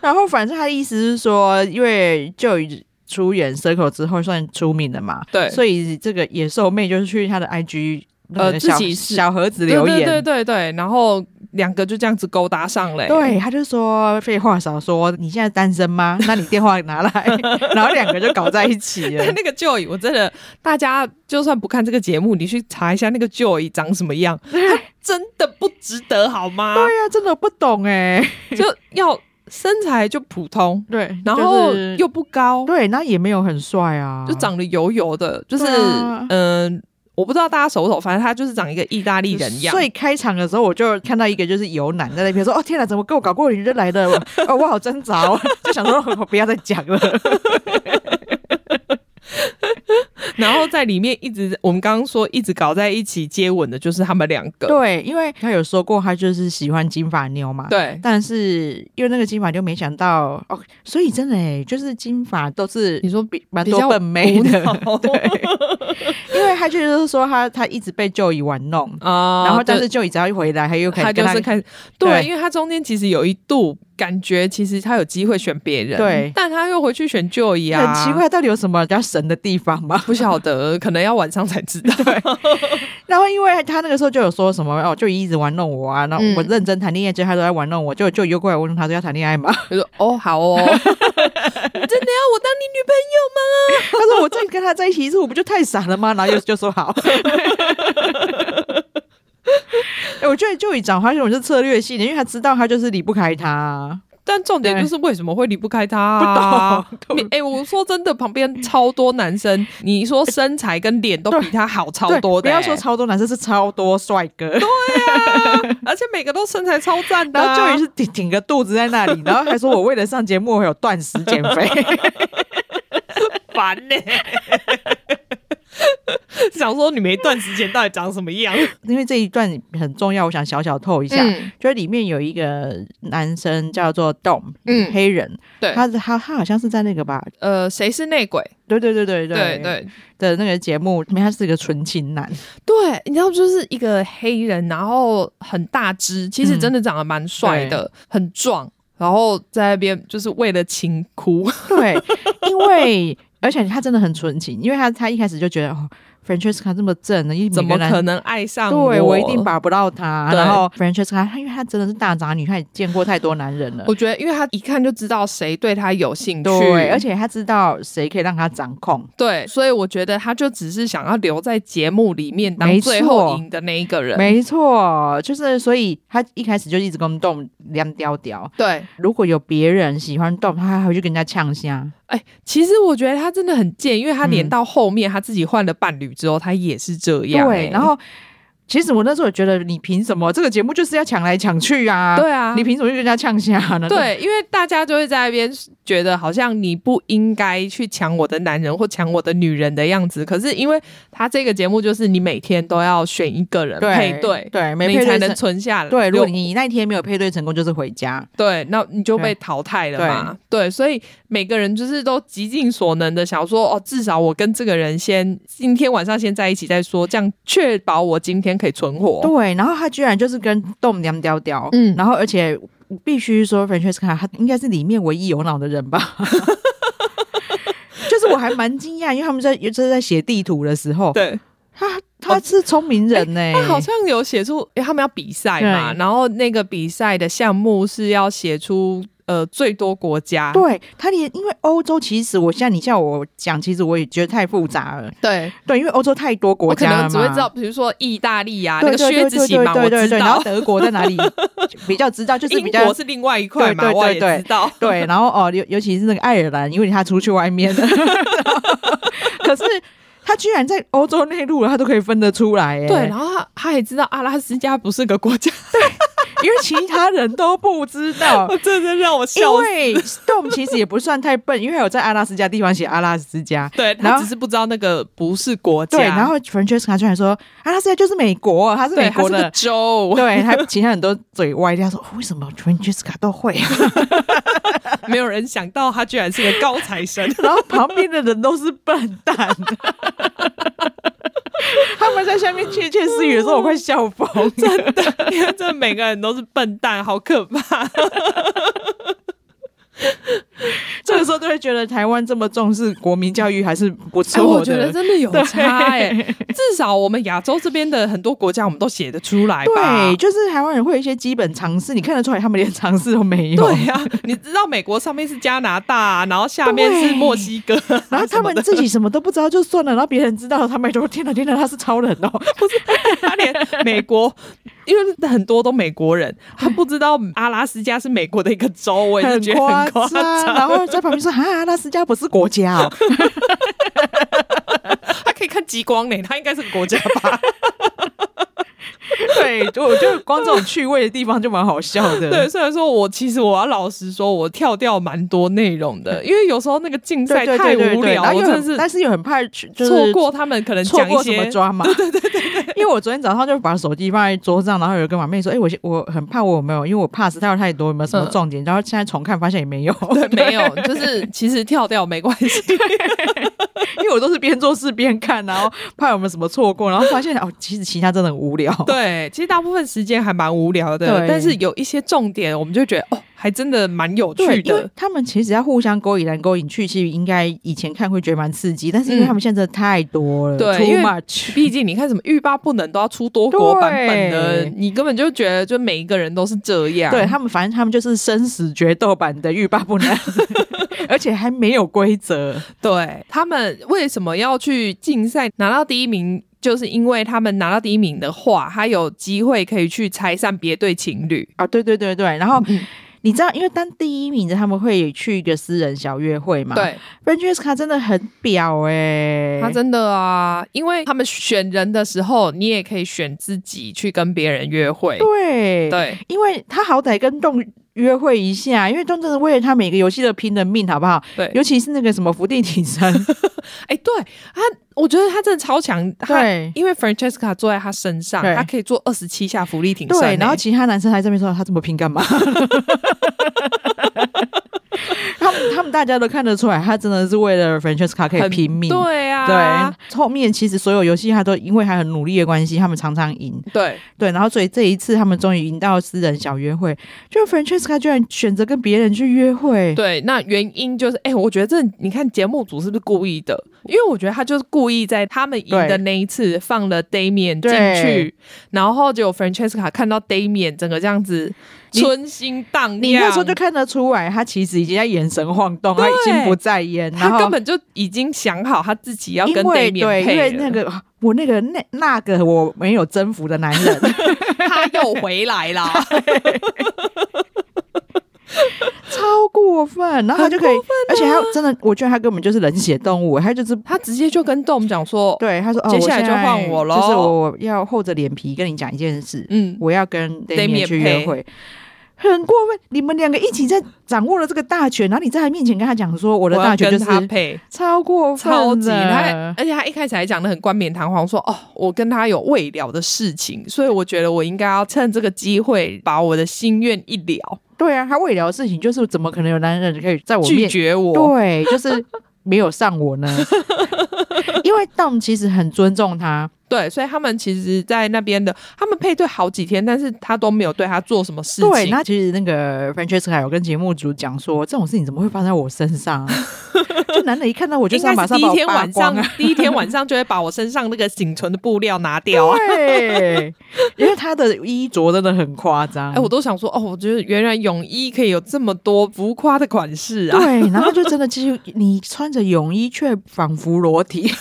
然后反正他的意思是说，因为就出演 Circle 之后算出名了嘛，对，所以这个野兽妹就是去他的 IG。呃自己小盒子留言，对对对对，然后两个就这样子勾搭上了。对，他就说废话少说，你现在单身吗？那你电话拿来，然后两个就搞在一起了。那个 Joy，我真的，大家就算不看这个节目，你去查一下那个 Joy 长什么样，他真的不值得好吗？对呀、啊，真的不懂哎，就要。身材就普通，对，然后又不高，对，那也没有很帅啊，就长得油油的，就是嗯、呃，我不知道大家熟不熟，反正他就是长一个意大利人样。所以开场的时候我就看到一个就是油男在那边说：“哦天哪，怎么跟我搞过瘾的来的？哦，我好挣扎，就想说我 不要再讲了。” 然后在里面一直，我们刚刚说一直搞在一起接吻的，就是他们两个。对，因为他有说过他就是喜欢金发妞嘛。对，但是因为那个金发妞没想到哦，所以真的哎，就是金发都是你说比蛮多笨妹的。对，因为他就是说他他一直被 Joey 玩弄 啊，然后但是 Joey 只要一回来，他又开始跟他，他就是看对，对，因为他中间其实有一度。感觉其实他有机会选别人，对，但他又回去选 Joey 啊，很奇怪，到底有什么比较神的地方吗？不晓得，可能要晚上才知道。然后因为他那个时候就有说什么哦，就一直玩弄我啊，那我认真谈恋爱，就他都在玩弄我，就就又过来问他说要谈恋爱吗？他说哦好哦，真的要我当你女朋友吗？他说我再跟他在一起一次，我不就太傻了吗？然后又就说好。哎，我觉得就以讲话这种是策略性的，因为他知道他就是离不开他。但重点就是为什么会离不开他啊？哎、欸，我说真的，旁边超多男生，你说身材跟脸都比他好超多的、欸。不要说超多男生，是超多帅哥。对啊，而且每个都身材超赞的、啊。然后就也是挺挺个肚子在那里，然后还说我为了上节目，我有断食减肥，烦呢、欸。想说你没断时间到底长什么样？因为这一段很重要，我想小小透一下。嗯、就是里面有一个男生叫做 Dom，嗯，黑人，对，他他他好像是在那个吧，呃，谁是内鬼？对对对对对对对的那个节目里面，他是一个纯情男。对，你知道，就是一个黑人，然后很大只，其实真的长得蛮帅的，嗯、很壮，然后在那边就是为了情哭。对，因为。而且他真的很纯情，因为他他一开始就觉得哦。Francesca 这么正的，怎么可能爱上我？对，我一定把不到他。然后 Francesca，他因为他真的是大杂女，他也见过太多男人了。我觉得，因为他一看就知道谁对他有兴趣，对，而且他知道谁可以让他掌控。对，所以我觉得他就只是想要留在节目里面当最后赢的那一个人。没错，就是所以他一开始就一直跟 Dom 亮调调。对，如果有别人喜欢 Dom，他还会去跟人家呛声。哎、欸，其实我觉得他真的很贱，因为他连到后面他自己换了伴侣之后，他也是这样、欸。对，然后。其实我那时候也觉得，你凭什么？这个节目就是要抢来抢去啊！对啊，你凭什么就跟人家呛下呢？对，因为大家就会在那边觉得，好像你不应该去抢我的男人或抢我的女人的样子。可是因为他这个节目就是你每天都要选一个人配对，对，没配对才能存下来。对，如果你那天没有配对成功，就是回家。对，那你就被淘汰了嘛。对，对，所以每个人就是都极尽所能的想说，哦，至少我跟这个人先今天晚上先在一起再说，这样确保我今天。可以存活，对，然后他居然就是跟 Dom 两调调，嗯，然后而且必须说，Francesca 他应该是里面唯一有脑的人吧，就是我还蛮惊讶，因为他们在就是在写地图的时候，对，他他是聪明人呢、欸欸，他好像有写出，因为他们要比赛嘛，然后那个比赛的项目是要写出。呃，最多国家，对他连，因为欧洲其实我现在你叫我讲，其实我也觉得太复杂了。对对，因为欧洲太多国家了嘛，可能只会知道，比如说意大利啊，那个靴子型嘛，我知道。然后德国在哪里 比较知道，就是比较英国是另外一块嘛，我也知道。对，然后哦，尤尤其是那个爱尔兰，因为他出去外面了，可是他居然在欧洲内陆了，他都可以分得出来。对，然后他他也知道阿拉斯加不是个国家。对。因为其他人都不知道，这真的让我笑。因为 Dom 其实也不算太笨，因为有在阿拉斯加地方写阿拉斯加，对，然后他只是不知道那个不是国家。对，然后 Francesca 居然说阿拉斯加就是美国，他是美国的州。对，他其他人都嘴歪，他说为什么 Francesca 都会啊？没有人想到他居然是个高材生，然后旁边的人都是笨蛋。他们在下面窃窃私语的时候，我快笑疯，真的，因为这每个人都是笨蛋，好可怕。这个时候都会觉得台湾这么重视国民教育还是不错的。我觉得真的有差哎，至少我们亚洲这边的很多国家，我们都写得出来。对，就是台湾人会有一些基本常识，你看得出来，他们连常识都没有。对呀，你知道美国上面是加拿大，然后下面是墨西哥，然后他们自己什么都不知道就算了，然后别人知道了，他们就天哪天哪，他是超人哦！不是，他连美国，因为很多都美国人，他不知道阿拉斯加是美国的一个州，我也是觉得很夸张。然后在旁边说：“啊，阿拉斯加不是国家哦。” 他可以看极光呢，他应该是个国家吧？对，就我觉得光这种趣味的地方就蛮好笑的。对，虽然说我其实我要老实说，我跳掉蛮多内容的，因为有时候那个竞赛太无聊，我真的是，但是又很怕就是错过他们可能错过什么抓马。对对对对，因为我昨天早上就把手机放在桌上，然后有跟马妹说：“哎，我我很怕我有没有，因为我怕死跳太多，有没有什么重点？”然后现在重看发现也没有，对，没有，就是其实跳掉没关系，因为我都是边做事边看，然后怕有没有什么错过，然后发现哦，其实其他真的很无聊。对。其实大部分时间还蛮无聊的，对但是有一些重点，我们就觉得哦，还真的蛮有趣的。他们其实要互相勾引来勾引去，其实应该以前看会觉得蛮刺激，但是因为他们现在真的太多了，对，too much。毕竟你看什么欲罢不能都要出多国版本的，你根本就觉得就每一个人都是这样。对他们，反正他们就是生死决斗版的欲罢不能，而且还没有规则。对他们为什么要去竞赛拿到第一名？就是因为他们拿到第一名的话，他有机会可以去拆散别对情侣啊！对对对对，然后、嗯、你知道，因为当第一名的他们会去一个私人小约会嘛？对，Francesca 真的很婊哎、欸，他真的啊，因为他们选人的时候，你也可以选自己去跟别人约会。对对，因为他好歹跟动。约会一下，因为真的为了他每个游戏都拼了命，好不好？对，尤其是那个什么伏地挺身，哎、欸，对他，我觉得他真的超强。对，因为 Francesca 坐在他身上，他可以做二十七下伏地挺身。对，然后其他男生还在那边说他这么拼干嘛？他们大家都看得出来，他真的是为了 Francesca 可以拼命。对啊，对，后面其实所有游戏他都因为他很努力的关系，他们常常赢。对对，然后所以这一次他们终于赢到私人小约会，就 Francesca 居然选择跟别人去约会。对，那原因就是，哎、欸，我觉得这你看节目组是不是故意的？因为我觉得他就是故意在他们赢的那一次放了 Damian 进去，然后就 Francesca 看到 Damian 整个这样子。春心荡漾，你那时候就看得出来，他其实已经在眼神晃动，已经不在焉，他根本就已经想好他自己要跟对面配。因为那个我那个那那个我没有征服的男人，他又回来了，超过分。然后他就可以，啊、而且他真的，我觉得他根本就是冷血动物，他就是他直接就跟 Dom 讲说，对，他说，接下来就换我了，就是我要厚着脸皮跟你讲一件事，嗯，我要跟 Damian 去约会。很过分！你们两个一起在掌握了这个大权，然后你在他面前跟他讲说：“我的大权就是他配，超过分超级他，而且他一开始还讲的很冠冕堂皇，说：‘哦，我跟他有未了的事情，所以我觉得我应该要趁这个机会把我的心愿一了。’对啊，他未了的事情就是怎么可能有男人可以在我面拒绝我？对，就是没有上我呢。因为 Dom 其实很尊重他。”对，所以他们其实，在那边的，他们配对好几天，但是他都没有对他做什么事情。对，那其实那个 Francesca 有跟节目组讲说，这种事情怎么会发生在我身上？就男的一看到我，就马上把我第一天晚上，第一天晚上就会把我身上那个仅存的布料拿掉啊。对，因为他的衣着真的很夸张。哎，我都想说，哦，我觉得原来泳衣可以有这么多浮夸的款式啊。对，然后就真的，其实你穿着泳衣却仿佛裸体。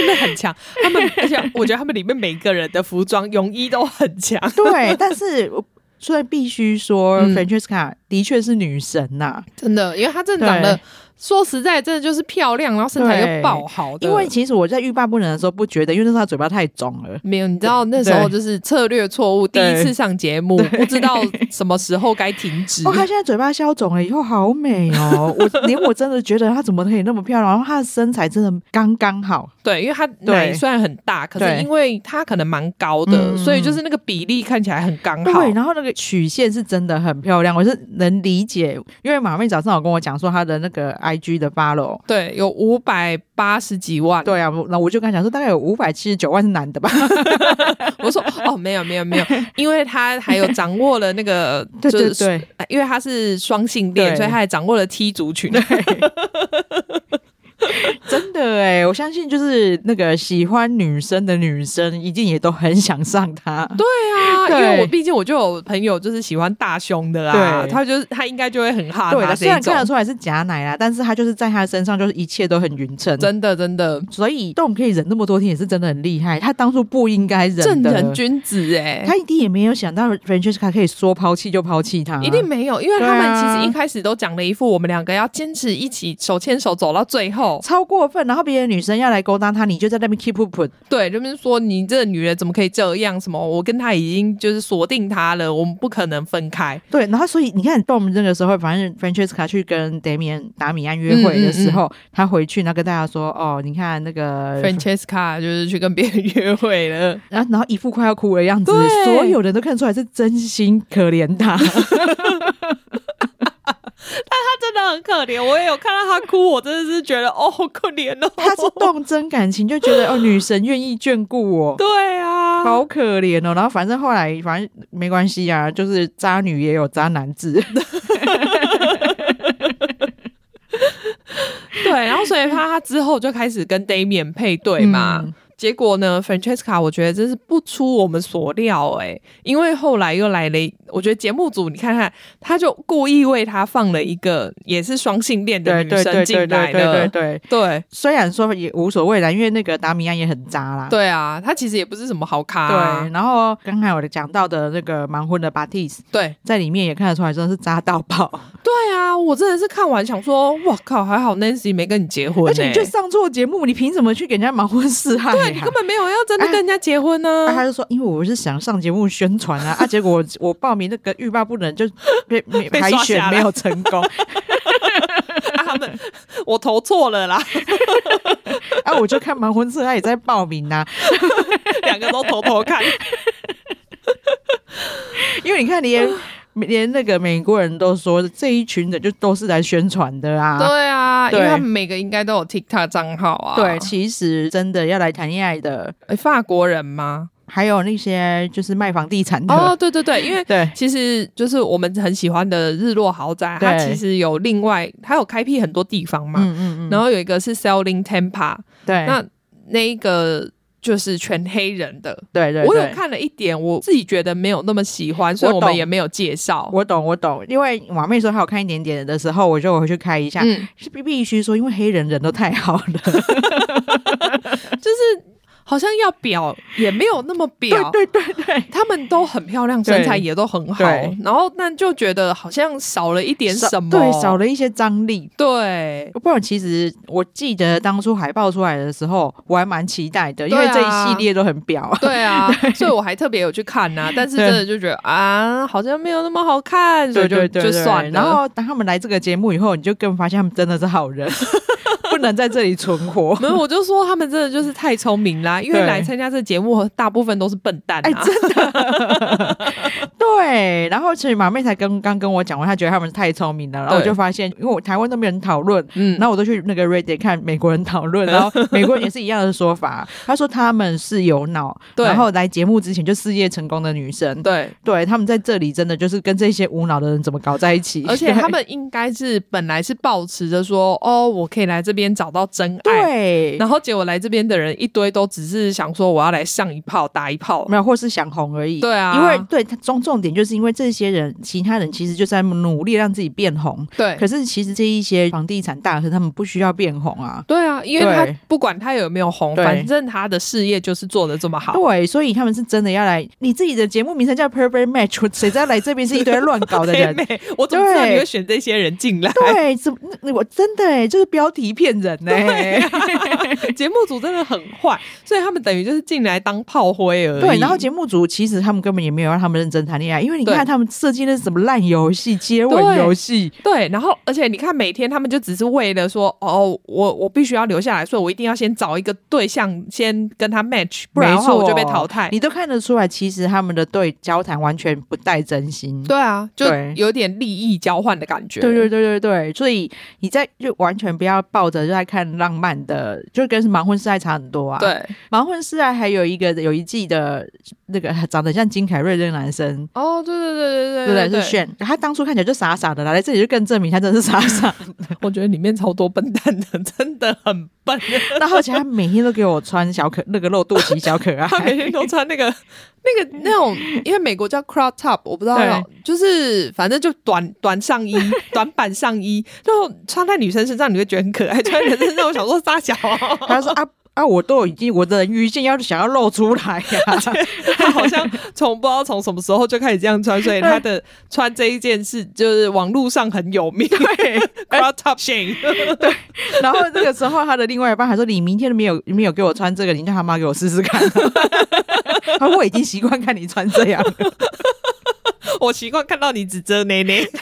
真的很强，他们而且我觉得他们里面每个人的服装泳衣都很强。对，但是所以必须说，Francesca 的确是女神呐、啊，真的，因为她真的长得。说实在，真的就是漂亮，然后身材又爆好的。因为其实我在欲罢不能的时候不觉得，因为那时候她嘴巴太肿了。没有，你知道那时候就是策略错误，第一次上节目不知道什么时候该停止。哦，她现在嘴巴消肿了以后好美哦！我连我真的觉得她怎么可以那么漂亮，然后她的身材真的刚刚好。对，因为她奶虽然很大，可是因为她可能蛮高的，所以就是那个比例看起来很刚好。对，然后那个曲线是真的很漂亮。我是能理解，因为马妹早上有跟我讲说她的那个 IG 的 follow，对，有五百八十几万。对啊，那我就跟他讲说，大概有五百七十九万是男的吧。我说哦，没有没有没有，因为他还有掌握了那个，就是、对对对，因为他是双性恋，所以他还掌握了 T 族群。对 真的哎，我相信就是那个喜欢女生的女生，一定也都很想上他。对啊，对，因为我毕竟我就有朋友就是喜欢大胸的啦，对，他就是他应该就会很哈。对的，虽然看得出来是假奶啦，但是他就是在他身上就是一切都很匀称，真的真的。所以动可以忍那么多天也是真的很厉害。他当初不应该忍，正人君子哎，他一定也没有想到 Francesca 可以说抛弃就抛弃他，一定没有，因为他们其实一开始都讲了一副我们两个要坚持一起手牵手走到最后，超过分。然后别的女生要来勾搭他，你就在那边 keep up。对，就是说你这个女人怎么可以这样？什么？我跟他已经就是锁定他了，我们不可能分开。对，然后所以你看，到我们这个时候，反正 Francesca 去跟 Damian 达米安约会的时候，嗯嗯嗯、他回去，然后跟大家说：“哦，你看那个 Francesca 就是去跟别人约会了。”然后，然后一副快要哭的样子，所有人都看出来是真心可怜他。可怜，我也有看到他哭，我真的是觉得哦，好可怜哦。他是动真感情，就觉得哦，女神愿意眷顾我。对啊，好可怜哦。然后反正后来反正没关系啊，就是渣女也有渣男字。对，然后所以他他之后就开始跟 Damian 配对嘛。嗯结果呢，Francesca，我觉得真是不出我们所料哎、欸，因为后来又来了，我觉得节目组你看看，他就故意为他放了一个也是双性恋的女生进来的，对对对对对对，对，对。虽然说也无所谓啦，因为那个达米安也很渣啦。对啊，他其实也不是什么好咖、啊。对，然后刚才我讲到的那个盲婚的 Batis，对，在里面也看得出来真的是渣到爆。对啊，我真的是看完想说，哇靠，还好 Nancy 没跟你结婚、欸，而且你就上错节目，你凭什么去给人家盲婚试爱？对，你根本没有要真的跟人家结婚呢、啊啊。他就说，因为我是想上节目宣传啊，啊，结果我，我报名那个欲罢不能，就被海选没有成功。啊、他们我投错了啦。啊，我就看盲婚试爱也在报名呐、啊，两个都偷偷看。因为你看连。连那个美国人都说这一群人就都是来宣传的啊！对啊，因为他们每个应该都有 TikTok 账号啊。对，其实真的要来谈恋爱的，诶，法国人吗？还有那些就是卖房地产的哦，对对对，因为 对，其实就是我们很喜欢的日落豪宅，它其实有另外，它有开辟很多地方嘛，嗯嗯嗯，然后有一个是 Selling Tampa，对，那那一个。就是全黑人的，对，对对，我有看了一点，我自己觉得没有那么喜欢，所以我们也没有介绍。我懂，我懂，因为马妹说她有看一点点的时候，我就回去开一下。嗯，是必必须说，因为黑人人都太好了，就是。好像要表也没有那么表，对对对对，他们都很漂亮，身材也都很好，然后那就觉得好像少了一点什么，对，少了一些张力，对。不然其实我记得当初海报出来的时候，我还蛮期待的，因为这一系列都很表，对啊，所以我还特别有去看呐。但是真的就觉得啊，好像没有那么好看，所以就就算了。然后当他们来这个节目以后，你就更发现他们真的是好人。不能在这里存活。没有，我就说他们真的就是太聪明啦，因为来参加这个节目，大部分都是笨蛋。哎，真的。对，然后其实马妹才刚刚跟我讲完，她觉得他们是太聪明了，然后我就发现，因为我台湾都没人讨论，嗯，然后我都去那个 Reddit 看美国人讨论，然后 美国人也是一样的说法，他说他们是有脑，然后来节目之前就事业成功的女生，对，对他们在这里真的就是跟这些无脑的人怎么搞在一起，而且他们应该是本来是抱持着说，哦，我可以来这边。边找到真爱，对，然后结果来这边的人一堆都只是想说我要来上一炮打一炮，没有，或是想红而已。对啊，因为对他重重点就是因为这些人，其他人其实就在努力让自己变红。对，可是其实这一些房地产大亨他们不需要变红啊。对啊，因为他不管他有没有红，反正他的事业就是做的这么好。对，所以他们是真的要来。你自己的节目名称叫 Perfect Match，谁知道来这边是一堆乱搞的人？我怎么知道你会选这些人进来？对，怎么我真的哎，就是标题骗骗人呢、欸。节目组真的很坏，所以他们等于就是进来当炮灰而已。对，然后节目组其实他们根本也没有让他们认真谈恋爱，因为你看他们设计的是什么烂游戏、接吻游戏。对，然后而且你看每天他们就只是为了说，哦，我我必须要留下来，所以我一定要先找一个对象，先跟他 match，不然的话我就被淘汰。你都看得出来，其实他们的对交谈完全不带真心。对啊，就有点利益交换的感觉。对对对对对，所以你在就完全不要抱着就在看浪漫的，就跟盲婚试爱差很多啊。对，盲婚试爱还有一个有一季的那个长得像金凯瑞的男生。哦，对对对对对对对，是炫。他当初看起来就傻傻的，来这里就更证明他真的是傻傻的。我觉得里面超多笨蛋的，真的很笨。那而且他每天都给我穿小可那个露肚脐小可爱，他每天都穿那个那个那种，因为美国叫 crop top，我不知道，就是反正就短短上衣、短版上衣，就穿在女生身上你会觉得很可爱，穿在男生身上我想说杀小，他说啊。啊！我都已经我的鱼线要想要露出来呀、啊，他好像从不知道从什么时候就开始这样穿，所以他的 穿这一件事就是网络上很有名。对，crop top shame。对，然后这个时候他的另外一半还说：“你明天都没有没有给我穿这个，你叫他妈给我试试看。”他 说：“我已经习惯看你穿这样，我习惯看到你只遮内内。”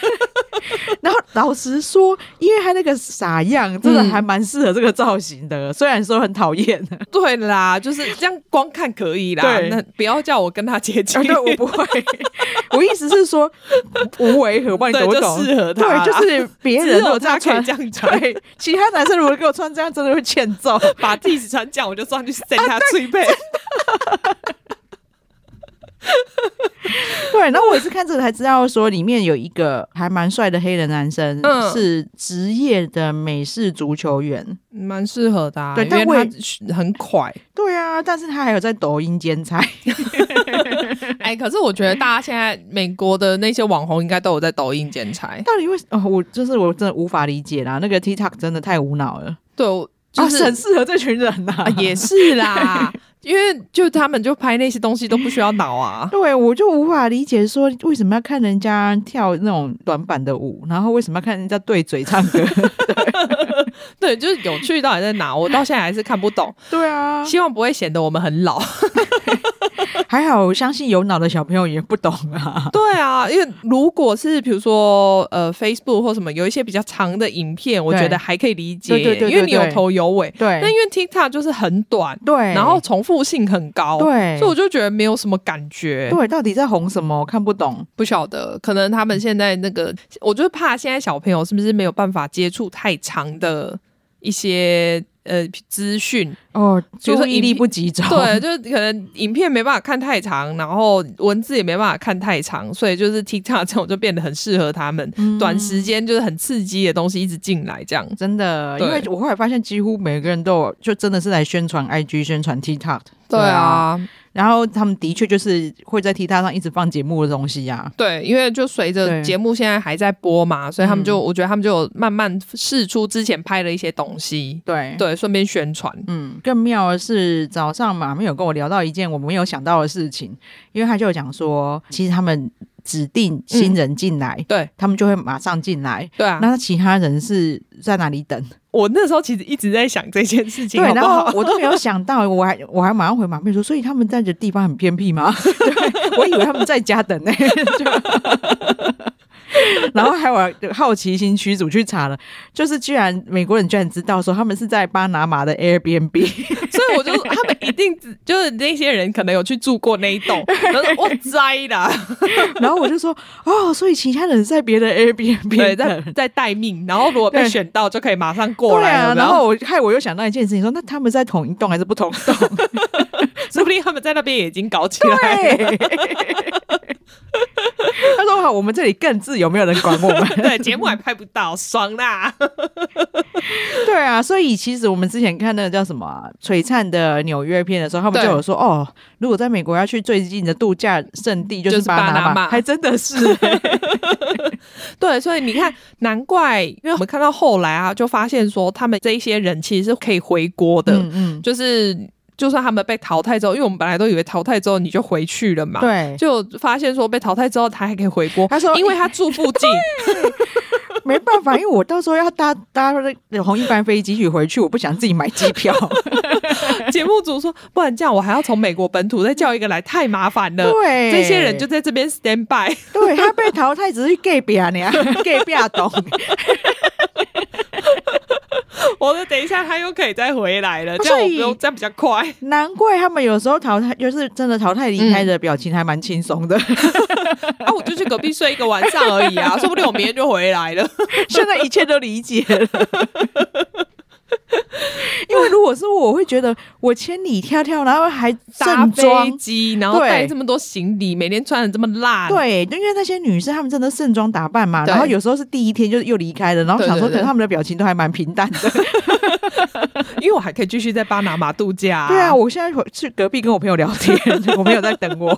然后老实说，因为他那个傻样，真的还蛮适合这个造型的。嗯、虽然说很讨厌，对啦，就是这样光看可以啦。对，那不要叫我跟他接近。对，我不会。我意思是说无违和，帮你懂不懂？适合他。对，就是别人如果他穿这样穿，对，其他男生如果给我穿这样，真的会欠揍。把自己穿这样，我就上去扇他脆背。对，然后我也是看这个才知道，说里面有一个还蛮帅的黑人男生，嗯、是职业的美式足球员，蛮适合的、啊。对，但他很快。对啊，但是他还有在抖音兼差。哎，可是我觉得大家现在美国的那些网红应该都有在抖音剪彩。到底为什么？我就是我真的无法理解啦，那个 TikTok 真的太无脑了。对，就是、啊、很适合这群人呐、啊，也是啦。因为就他们就拍那些东西都不需要脑啊，对，我就无法理解说为什么要看人家跳那种短板的舞，然后为什么要看人家对嘴唱歌？对，对，就是有趣到底在哪？我到现在还是看不懂。对啊，希望不会显得我们很老。还好，我相信有脑的小朋友也不懂啊。对啊，因为如果是比如说呃，Facebook 或什么有一些比较长的影片，我觉得还可以理解，因为你有头有尾。对，但因为 TikTok 就是很短，对，然后重复性很高，对，所以我就觉得没有什么感觉。对，到底在红什么？我看不懂，不晓得。可能他们现在那个，我就怕现在小朋友是不是没有办法接触太长的一些。呃，资讯哦，注意力不集中，对，就是可能影片没办法看太长，然后文字也没办法看太长，所以就是 TikTok 这种就变得很适合他们，嗯、短时间就是很刺激的东西一直进来，这样真的，因为我后来发现几乎每个人都有，就真的是来宣传 IG、宣传 TikTok，对啊。然后他们的确就是会在 TikTok 上一直放节目的东西呀、啊。对，因为就随着节目现在还在播嘛，所以他们就、嗯、我觉得他们就有慢慢试出之前拍的一些东西。对对，顺便宣传。嗯，更妙的是早上马妹有跟我聊到一件我没有想到的事情，因为他就有讲说，其实他们指定新人进来，嗯、对他们就会马上进来。对啊，那其他人是在哪里等？我那时候其实一直在想这件事情好好，对，然后我都没有想到，我还我还马上回马面说，所以他们在的地方很偏僻吗？对，我以为他们在家等呢、欸。然后还有好奇心驱逐去查了，就是居然美国人居然知道说他们是在巴拿马的 Airbnb，所以我就他们一定就是那些人可能有去住过那一栋，然后我栽的，然后我就说哦，所以其他人在别的 Airbnb 对在在待命，然后如果被选到就可以马上过来然后我害我又想到一件事情，说那他们在同一栋还是不同栋？说不定他们在那边也已经搞起来了。他说好，我们这里更自由，没有人管我们。对，节目还拍不到，爽啦！对啊，所以其实我们之前看那个叫什么啊，璀璨的纽约片的时候，他们就有说哦，如果在美国要去最近的度假胜地就是巴拿马，还真的是。对，所以你看，难怪，因为我们看到后来啊，就发现说他们这一些人其实是可以回国的，嗯，嗯，就是。就算他们被淘汰之后，因为我们本来都以为淘汰之后你就回去了嘛，对，就发现说被淘汰之后他还可以回国。他说，因为他住附近，没办法，因为我到时候要搭搭那红一班飞机去回去，我不想自己买机票。节目组说，不然这样我还要从美国本土再叫一个来，太麻烦了。对，这些人就在这边 stand by。对，他被淘汰只是隔壁啊，你啊，隔壁啊，懂。我说等一下他又可以再回来了，这样我不用，这样比较快。难怪他们有时候淘汰，就是真的淘汰离开的表情还蛮轻松的。啊，我就去隔壁睡一个晚上而已啊，说不定我明天就回来了。现在一切都理解了。因为如果是我，我会觉得我千里迢迢，然后还搭飞机，然后带这么多行李，每天穿的这么辣。对，因为那些女生她们真的盛装打扮嘛，然后有时候是第一天就又离开了，然后想说可能她们的表情都还蛮平淡的。因为我还可以继续在巴拿马度假。对啊，我现在去隔壁跟我朋友聊天，我朋友在等我。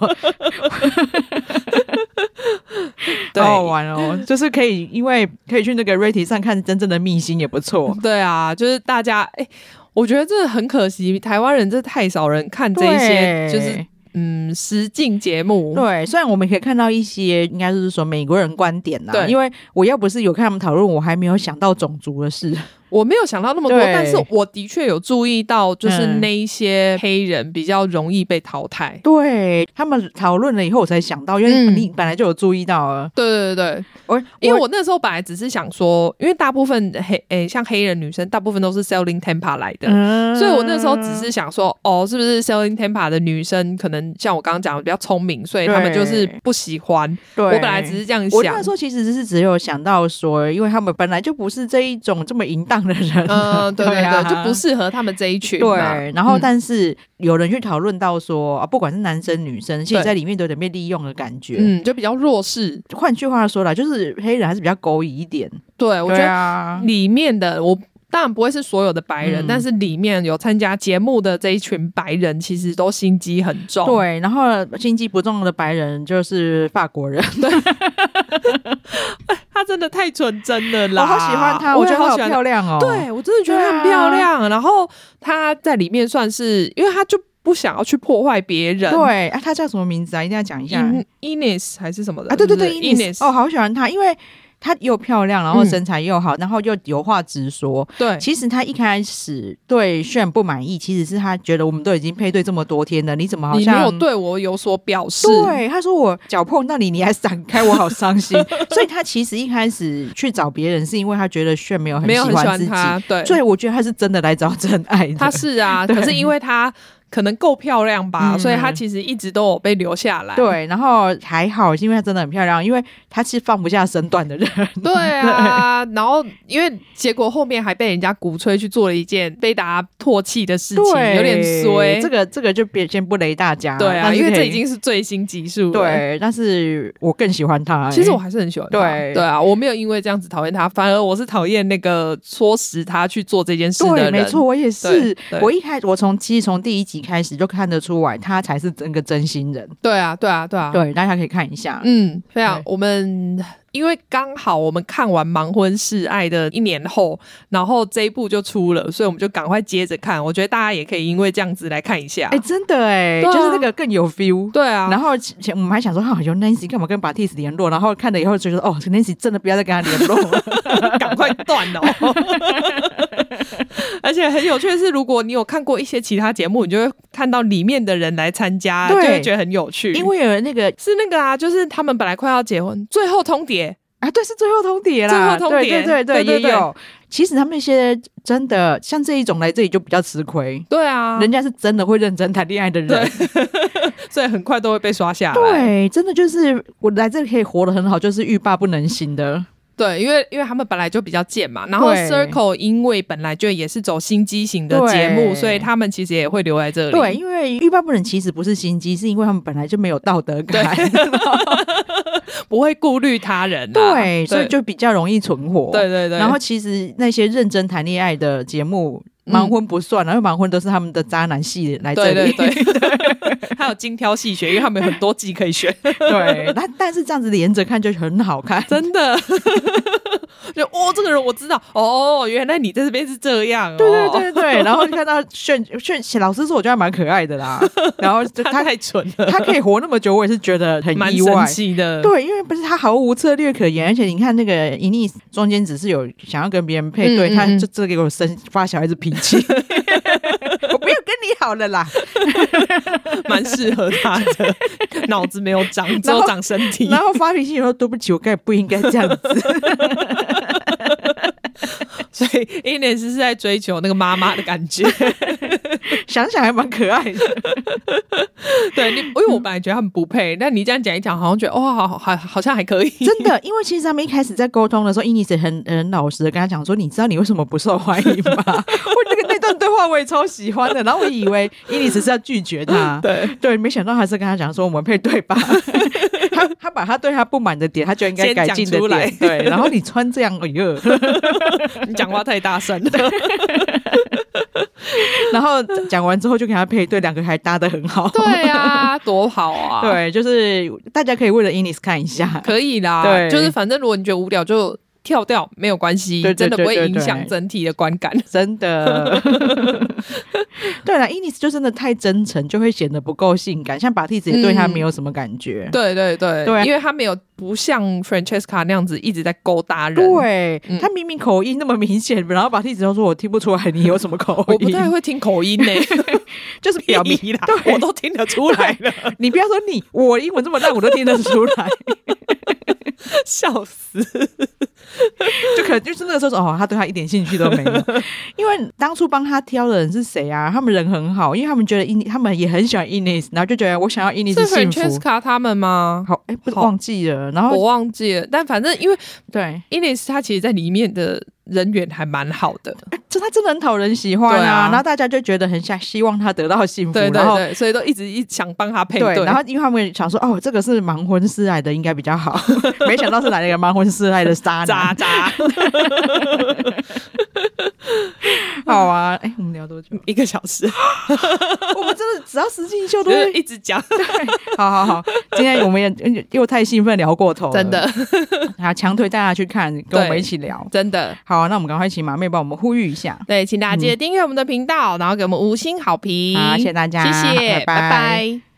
好好玩哦，就是可以，因为可以去那个 Reddit 上看真正的秘辛也不错。对啊，就是大家哎、欸，我觉得这很可惜，台湾人这太少人看这些，就是嗯实境节目。对，虽然我们可以看到一些，应该就是说美国人观点啦。对，因为我要不是有看他们讨论，我还没有想到种族的事。我没有想到那么多，但是我的确有注意到，就是那一些黑人比较容易被淘汰。嗯、对他们讨论了以后，我才想到，因为你本来就有注意到了。对对对对，我因为我那时候本来只是想说，因为大部分黑诶、欸、像黑人女生，大部分都是 Selling Tampa 来的，嗯、所以我那时候只是想说，哦，是不是 Selling Tampa 的女生可能像我刚刚讲的比较聪明，所以他们就是不喜欢。对我本来只是这样想。我那时候其实只是只有想到说，因为他们本来就不是这一种这么淫荡。的人，嗯，对对对，就不适合他们这一群。对，然后但是有人去讨论到说啊，不管是男生女生，现在里面都有点被利用的感觉，嗯，就比较弱势。换句话说来，就是黑人还是比较勾引一点。对，我觉得里面的我当然不会是所有的白人，但是里面有参加节目的这一群白人，其实都心机很重。对，然后心机不重的白人就是法国人。对。他真的太纯真了啦！我好喜欢她，我觉得好漂亮哦。对，我真的觉得她很漂亮。然后她在里面算是，因为她就不想要去破坏别人。对啊，她叫什么名字啊？一定要讲一下。Ines 还是什么的啊？对对对，Ines。哦，好喜欢她，因为。她又漂亮，然后身材又好，嗯、然后又有话直说。对，其实她一开始对炫不满意，其实是她觉得我们都已经配对这么多天了，你怎么好像没有对我有所表示？对，她说我脚碰到你，你还闪开，我好伤心。所以她其实一开始去找别人，是因为她觉得炫没有很喜欢自己。对，所以我觉得她是真的来找真爱的。她是啊，可是因为她。可能够漂亮吧，嗯、所以她其实一直都有被留下来。对，然后还好，因为她真的很漂亮，因为她是放不下身段的人。对啊，对然后因为结果后面还被人家鼓吹去做了一件被大家唾弃的事情，有点衰。这个这个就别先不雷大家。对啊，因为这已经是最新集数。对，但是我更喜欢她。其实我还是很喜欢她。对对啊，我没有因为这样子讨厌她，反而我是讨厌那个唆使她去做这件事的人。对，没错，我也是。我一开始我从其实从第一集。开始就看得出来，他才是真个真心人。对啊，对啊，对啊，对，大家可以看一下。嗯，非常。我们因为刚好我们看完《盲婚试爱》的一年后，然后这一部就出了，所以我们就赶快接着看。我觉得大家也可以因为这样子来看一下。哎，真的哎，就是那个更有 feel。对啊。然后前我们还想说，哈，有 Nancy 干嘛跟 Batis 联络？然后看了以后就觉得，哦，Nancy 真的不要再跟他联络了，赶快断了。而且很有趣的是，如果你有看过一些其他节目，你就会看到里面的人来参加，就会觉得很有趣。因为有那个是那个啊，就是他们本来快要结婚，最后通牒。啊，对，是最后通牒啦，最后通牒，对对对对，对也有。其实他们那些真的像这一种来这里就比较吃亏，对啊，人家是真的会认真谈恋爱的人，所以很快都会被刷下来。对，真的就是我来这里可以活得很好，就是欲罢不能行的。对，因为因为他们本来就比较贱嘛，然后 Circle 因为本来就也是走心机型的节目，所以他们其实也会留在这里。对，因为欲罢不能其实不是心机，是因为他们本来就没有道德感，不会顾虑他人，啊。对所以就比较容易存活。对对对。然后其实那些认真谈恋爱的节目。盲婚不算，因为盲婚都是他们的渣男系来这里，对对对，还 有精挑细选，因为他们有很多季可以选。对，那但是这样子连着看就很好看，真的。就哦，这个人我知道，哦，原来你在这边是这样，对对对 对。然后看到炫炫老师说，我觉得还蛮可爱的啦。然后他，他太蠢了，他可以活那么久，我也是觉得很意外的。对，因为不是他毫无策略可言，而且你看那个伊妮中间只是有想要跟别人配对，嗯嗯他就这给我生发小孩子脾气。好了啦，蛮适合他的，脑子没有长，只有长身体。然后发脾气以后，对不起，我该不应该这样子。所以 Ines 是在追求那个妈妈的感觉，想想还蛮可爱的。对你，因为我本来觉得他们不配，但你这样讲一讲，好像觉得哇，好好好像还可以。真的，因为其实他们一开始在沟通的时候，Ines 很很老实的跟他讲说：“你知道你为什么不受欢迎吗？”段对话我也超喜欢的。然后我以为 Ines 是要拒绝他，对对，没想到还是跟他讲说：“我们配对吧。”他他把他对他不满的点，他就应该改进的点。对，然后你穿这样，哎呦，你讲话太大声了。然后讲完之后就给他配对，两个还搭的很好。对啊，多好啊！对，就是大家可以为了 Ines 看一下，可以啦。对，就是反正如果你觉得无聊就。跳掉没有关系，对对对对对，真的不会影响整体的观感，真的。对了，Ines 就真的太真诚，就会显得不够性感。像 Baptiste 也对他没有什么感觉。嗯、对对对，对，因为他没有不像 Francesca 那样子一直在勾搭人。对、嗯、他明明口音那么明显，然后 Baptiste 都说我听不出来你有什么口音。我不太会听口音呢、欸，就是表明啦，对我都听得出来了。你不要说你，我英文这么烂，我都听得出来。笑死！就可能就是那个时候哦，他对他一点兴趣都没有，因为当初帮他挑的人是谁啊？他们人很好，因为他们觉得伊，他们也很喜欢 Ines，然后就觉得我想要 Ines 是幸福。是 Francesca 他们吗？好，哎、欸，不忘记了，然后我忘记了，但反正因为对 Ines，他其实在里面的。人缘还蛮好的，就他真的很讨人喜欢啊，啊！然后大家就觉得很想希望他得到幸福，对对对，所以都一直一想帮他配对，对。然后因为他们想说，哦，这个是盲婚试爱的，应该比较好。没想到是来了一个盲婚试爱的渣渣渣。好啊，哎、欸，我们聊多久？一个小时。我们真的只要实境秀都会 一直讲。对，好好好，今天我们也又太兴奋聊过头，真的。好，强推大家去看，跟我们一起聊，真的好。好，那我们赶快请马妹帮我们呼吁一下。对，请大家记得订阅我们的频道，嗯，然后给我们五星好评。好，谢谢大家，谢谢，拜拜。拜拜。